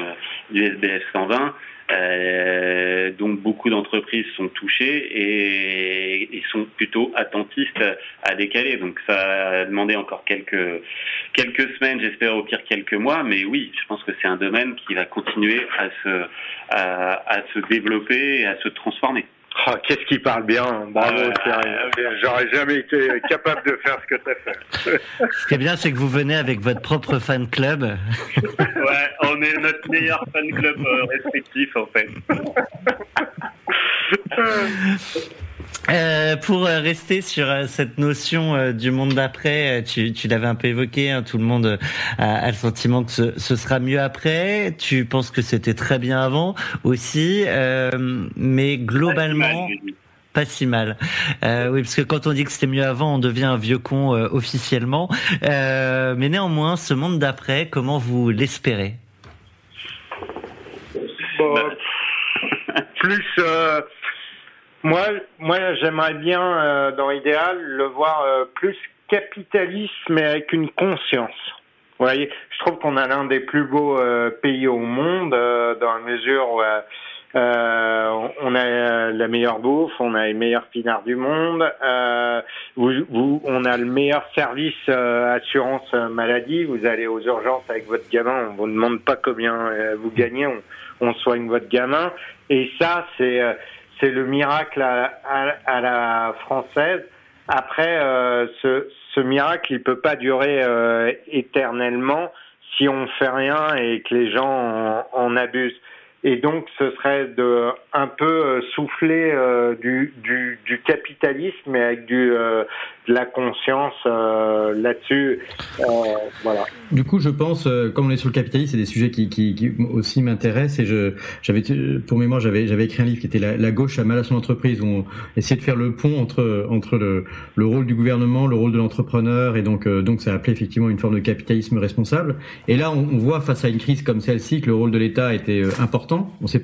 du SBF 120. Euh, donc beaucoup d'entreprises sont touchées et, et, sont plutôt attentistes à décaler. Donc ça a demandé encore quelques quelques semaines, j'espère au pire quelques mois, mais oui, je pense que c'est un domaine qui va continuer à se à, à se développer et à se transformer. Oh, Qu'est-ce qui parle bien Bravo, J'aurais jamais été capable de faire ce que tu as fait. Ce qui est bien, c'est que vous venez avec votre propre fan club. ouais, on est notre meilleur fan club euh, respectif, en fait. Euh, pour euh, rester sur euh, cette notion euh, du monde d'après, tu, tu l'avais un peu évoqué, hein, tout le monde a, a, le sentiment que ce, ce, sera mieux après. Tu penses que c'était très bien avant aussi, mais globalement pas si mal. Euh, oui, parce que quand on dit que c'était mieux avant, on devient un vieux con euh, officiellement. Euh, mais néanmoins, ce monde d'après, comment vous l'espérez? Bon, Plus moi, moi j'aimerais bien, euh, dans l'idéal, le voir euh, plus capitaliste, mais avec une conscience. Vous voyez, je trouve qu'on a l'un des plus beaux euh, pays au monde, dans la mesure où on a la meilleure bouffe, on a les meilleurs pinards du monde, vous, vous, on a le meilleur service assurance maladie. Vous allez aux urgences avec votre gamin, on vous demande pas combien vous gagnez, on, on soigne votre gamin. Et ça, c'est c'est le miracle à, à, à, la française. Après, euh, ce, ce, miracle, il peut pas durer euh, éternellement si on fait rien et que les gens en, en abusent. Et donc, ce serait de un peu euh, souffler euh, du, du, du, capitalisme, mais avec du, euh, la conscience euh, là-dessus. Euh, voilà. Du coup, je pense, comme on est sur le capitalisme, c'est des sujets qui, aussi m'intéressent. Et je, j'avais, pour mémoire, j'avais, j'avais écrit un livre qui était la, gauche à mal à son entreprise, où on essayait de faire le pont entre entre le, le rôle du gouvernement, le rôle de l'entrepreneur, et donc donc ça appelait effectivement une forme de capitalisme responsable. Et là, on, on voit face à une crise comme celle-ci que le rôle de l'État était important on sait,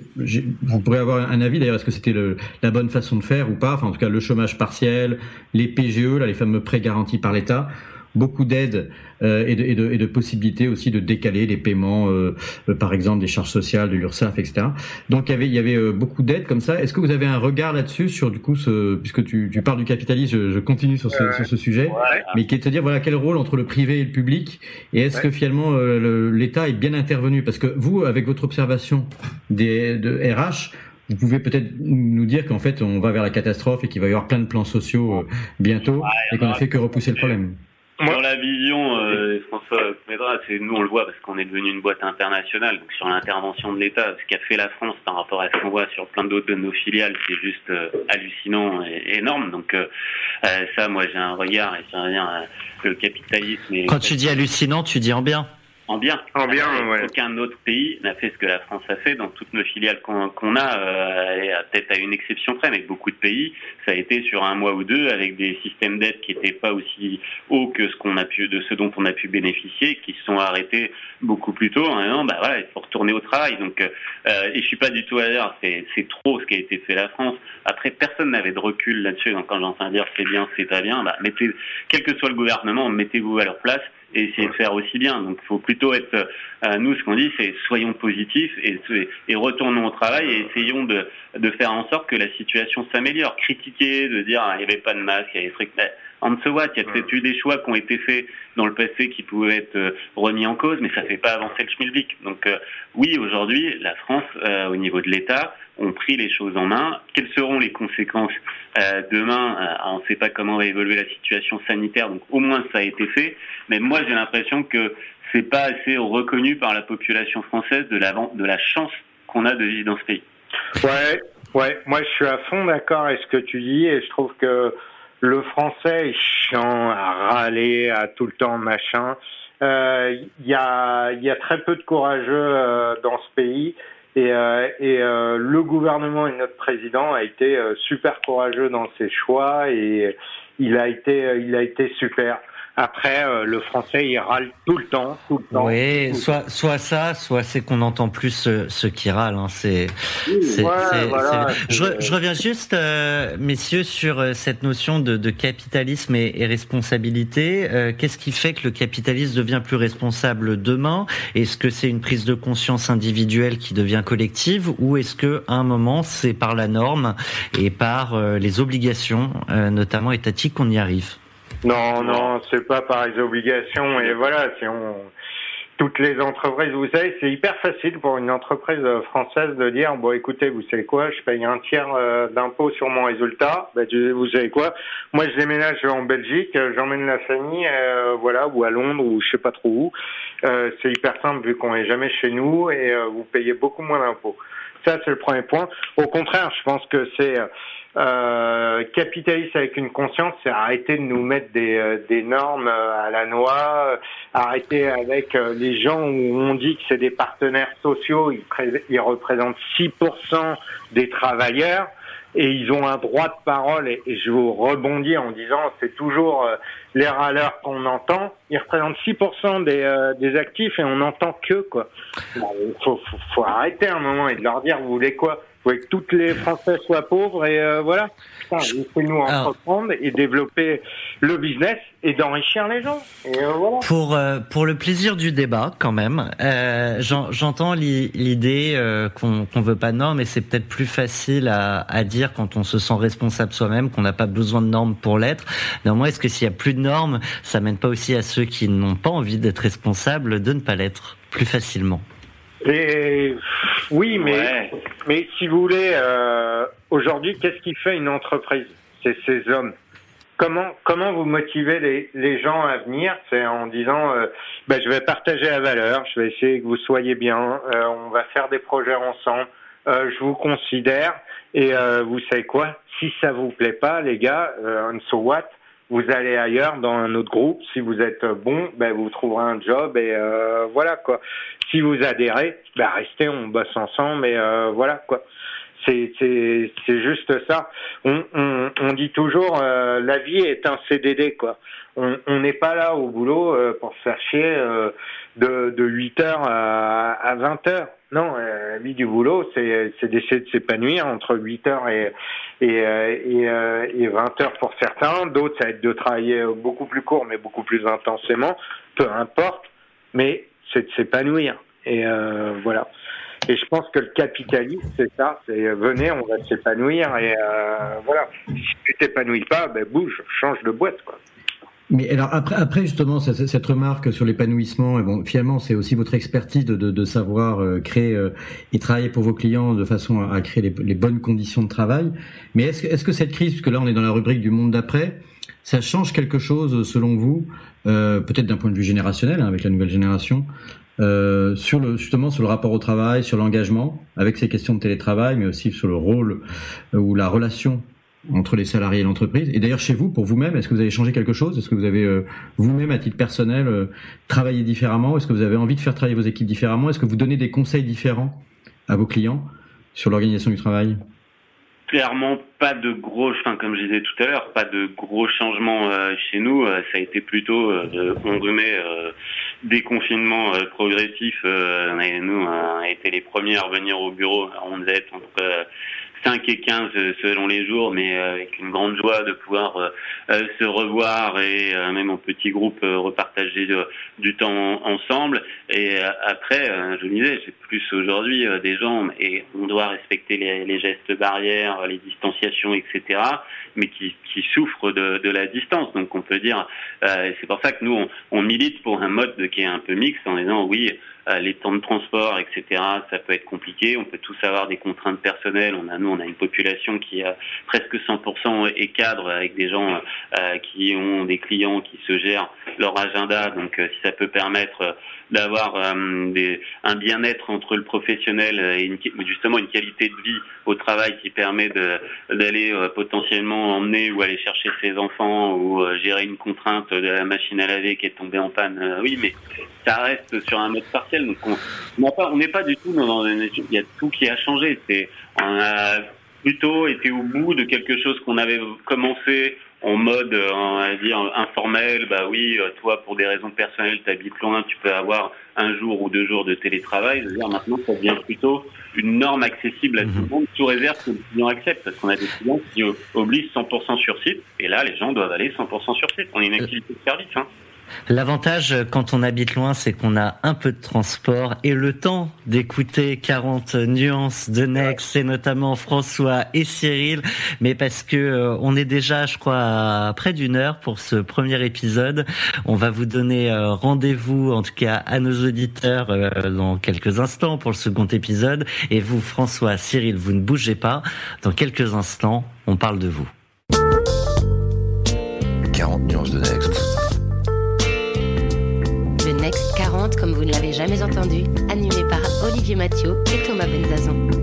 vous pourrez avoir un avis d'ailleurs, est-ce que c'était la bonne façon de faire ou pas? Enfin, en tout cas, le chômage partiel, les PGE, là, les fameux prêts garantis par l'État beaucoup d'aides euh, et, de, et, de, et, de, possibilités aussi de décaler les paiements, euh, euh, par exemple des charges sociales, de l'URSSAF, etc. Donc il y avait, il y avait euh, beaucoup d'aides comme ça. Est-ce que vous avez un regard là-dessus sur du coup, ce, puisque tu, tu parles du capitalisme, je, je continue sur ce, sur ce sujet, ouais. mais qui est de dire voilà quel rôle entre le privé et le public et est-ce ouais. que finalement l'État est bien intervenu? Parce que vous, avec votre observation des de RH, vous pouvez peut-être nous dire qu'en fait on va vers la catastrophe et qu'il va y avoir plein de plans sociaux bientôt ouais, et qu'on ne fait que repousser le problème. Dans la vision, euh, François Médra, c'est nous on le voit parce qu'on est devenu une boîte internationale. Donc sur l'intervention de l'État, ce qu'a fait la France par rapport à ce qu'on voit sur plein d'autres de nos filiales, c'est juste euh, hallucinant et énorme. Donc euh, ça, moi j'ai un regard et ça revient le capitalisme. Et Quand tu dis hallucinant, tu dis en bien en bien. En bien, ouais. Aucun autre pays n'a fait ce que la France a fait dans toutes nos filiales qu'on qu a, euh, peut-être à une exception près, mais beaucoup de pays, ça a été sur un mois ou deux avec des systèmes d'aide qui n'étaient pas aussi hauts que ce qu'on a pu, de ce dont on a pu bénéficier, qui se sont arrêtés beaucoup plus tôt. Hein, bah voilà, il faut retourner au travail. Donc, euh, et je suis pas du tout à l'air. C'est trop ce qui a été fait la France. Après, personne n'avait de recul là-dessus. Donc, quand j'entends dire c'est bien, c'est pas bien, bah, mettez, quel que soit le gouvernement, mettez-vous à leur place et essayer de faire aussi bien. Donc, il faut plutôt être, euh, nous, ce qu'on dit, c'est soyons positifs et, et, retournons au travail et essayons de, de faire en sorte que la situation s'améliore. Critiquer, de dire ah, il n'y avait pas de masque, il y avait des trucs. On se voit, il y a peut-être eu des choix qui ont été faits dans le passé qui pouvaient être euh, remis en cause, mais ça ne fait pas avancer le schmilblick. Donc euh, oui, aujourd'hui, la France, euh, au niveau de l'État, ont pris les choses en main. Quelles seront les conséquences euh, demain euh, On ne sait pas comment va évoluer la situation sanitaire, donc au moins ça a été fait. Mais moi, j'ai l'impression que c'est pas assez reconnu par la population française de la, de la chance qu'on a de vivre dans ce pays. Ouais, ouais. Moi, je suis à fond d'accord avec ce que tu dis et je trouve que le français est chiant à râler, à tout le temps machin. Il euh, y, a, y a très peu de courageux euh, dans ce pays. Et, euh, et euh, le gouvernement et notre président a été euh, super courageux dans ses choix et il a été, il a été super. Après, euh, le français, il râle tout le temps, tout le temps. Oui, soit, soit ça, soit c'est qu'on entend plus ceux, qui râlent. Hein. C'est, je, je, reviens juste, euh, messieurs, sur euh, cette notion de, de capitalisme et, et responsabilité. Euh, qu'est-ce qui fait que le capitalisme devient plus responsable demain? Est-ce que c'est une prise de conscience individuelle qui devient collective, ou est-ce que à un moment c'est par la norme et par les obligations, notamment étatiques, qu'on y arrive? Non, non, c'est pas par les obligations. Et voilà, si on toutes les entreprises, vous savez, c'est hyper facile pour une entreprise française de dire bon, écoutez, vous savez quoi, je paye un tiers euh, d'impôt sur mon résultat. Ben, vous savez quoi, moi je déménage en Belgique, j'emmène la famille, euh, voilà, ou à Londres ou je sais pas trop où. Euh, c'est hyper simple vu qu'on est jamais chez nous et vous payez beaucoup moins d'impôts. Ça, c'est le premier point. Au contraire, je pense que c'est euh, capitaliste avec une conscience, c'est arrêter de nous mettre des, euh, des normes euh, à la noix, arrêter avec les gens où on dit que c'est des partenaires sociaux, ils, ils représentent 6% des travailleurs et ils ont un droit de parole et, je vous rebondis en disant c'est toujours les râleurs qu'on entend ils représentent 6% des, des actifs et on n'entend que quoi. Il faut, faut, faut, arrêter un moment et de leur dire vous voulez quoi? Faut que toutes les Français soient pauvres et euh, voilà. Laissez-nous entreprendre et développer le business et d'enrichir les gens. Et euh, voilà. Pour euh, pour le plaisir du débat, quand même, euh, j'entends l'idée qu'on qu'on veut pas de normes, et c'est peut-être plus facile à, à dire quand on se sent responsable soi-même, qu'on n'a pas besoin de normes pour l'être. Néanmoins, est-ce que s'il y a plus de normes, ça mène pas aussi à ceux qui n'ont pas envie d'être responsables de ne pas l'être plus facilement? Et oui, mais mais si vous voulez, euh, aujourd'hui, qu'est-ce qui fait une entreprise C'est ces hommes? Comment comment vous motivez les, les gens à venir? C'est en disant, euh, ben, je vais partager la valeur, je vais essayer que vous soyez bien, euh, on va faire des projets ensemble, euh, je vous considère et euh, vous savez quoi? Si ça vous plaît pas, les gars, euh, so what? Vous allez ailleurs dans un autre groupe. Si vous êtes bon, ben vous trouverez un job et euh, voilà quoi. Si vous adhérez, ben restez, on bosse ensemble et euh, voilà quoi. C'est c'est c'est juste ça. On on, on dit toujours euh, la vie est un CDD quoi. On n'est pas là au boulot euh, pour se faire chier euh, de de 8 heures à, à 20 heures. Non, euh, la vie du boulot, c'est d'essayer de s'épanouir entre 8 heures et, et, euh, et, euh, et, 20 heures pour certains. D'autres, ça va être de travailler beaucoup plus court, mais beaucoup plus intensément. Peu importe, mais c'est de s'épanouir. Et euh, voilà. Et je pense que le capitalisme, c'est ça. C'est venez, on va s'épanouir. Et euh, voilà. Si tu t'épanouis pas, ben bouge, change de boîte, quoi. Mais alors après, après justement cette, remarque sur l'épanouissement, bon, finalement c'est aussi votre expertise de, de, de savoir euh, créer euh, et travailler pour vos clients de façon à, créer les, bonnes conditions de travail. Mais est-ce que, est-ce que cette crise, puisque là on est dans la rubrique du monde d'après, ça change quelque chose selon vous, euh, peut-être d'un point de vue générationnel hein, avec la nouvelle génération, euh, sur le justement sur le rapport au travail, sur l'engagement, avec ces questions de télétravail, mais aussi sur le rôle ou la relation entre les salariés et l'entreprise. Et d'ailleurs, chez vous, pour vous-même, est-ce que vous avez changé quelque chose? Est-ce que vous avez euh, vous-même, à titre personnel, euh, travaillé différemment? Est-ce que vous avez envie de faire travailler vos équipes différemment? Est-ce que vous donnez des conseils différents à vos clients sur l'organisation du travail? Clairement, pas de gros, enfin, comme je disais tout à l'heure, pas de gros changements euh, chez nous. ça a été plutôt, on remet des confinements progressifs. nous, on a été les premiers à revenir au bureau. On devait entre 5 et 15 euh, selon les jours, mais euh, avec une grande joie de pouvoir euh, se revoir et même en petit groupe repartager du temps ensemble. Et après, je me disais, j'ai plus aujourd'hui des gens et on doit respecter les, gestes barrières, les distanciations, etc. Mais qui, qui souffrent de, de, la distance. Donc on peut dire, c'est pour ça que nous on, milite pour un mode qui est un peu mixte en disant oui les temps de transport, etc. Ça peut être compliqué. On peut tous avoir des contraintes personnelles. On a nous, on a une population qui a presque 100% est cadre avec des gens euh, qui ont des clients qui se gèrent leur agenda. Donc, euh, si ça peut permettre d'avoir un bien-être entre le professionnel et justement une qualité de vie au travail qui permet d'aller potentiellement emmener ou aller chercher ses enfants ou gérer une contrainte de la machine à laver qui est tombée en panne. oui, mais ça reste sur un mode parti donc on n'est pas, du tout dans une il y a tout qui a changé. On a plutôt été au bout de quelque chose qu'on avait commencé en mode, on va dire, informel, bah oui, toi, pour des raisons personnelles, tu habites loin, tu peux avoir un jour ou deux jours de télétravail. Je veux dire, maintenant, ça devient plutôt une norme accessible à tout le monde, sous réserve que le client accepte, parce qu'on a des clients qui obligent 100% sur site, et là, les gens doivent aller 100% sur site. On est une activité de service. Hein. L'avantage quand on habite loin, c'est qu'on a un peu de transport et le temps d'écouter 40 nuances de Nex, et notamment François et Cyril, mais parce que euh, on est déjà, je crois, à près d'une heure pour ce premier épisode. On va vous donner euh, rendez-vous, en tout cas à nos auditeurs, euh, dans quelques instants pour le second épisode. Et vous, François, Cyril, vous ne bougez pas. Dans quelques instants, on parle de vous. 40 nuances de Next jamais entendu, animé par Olivier Mathieu et Thomas Benzazon.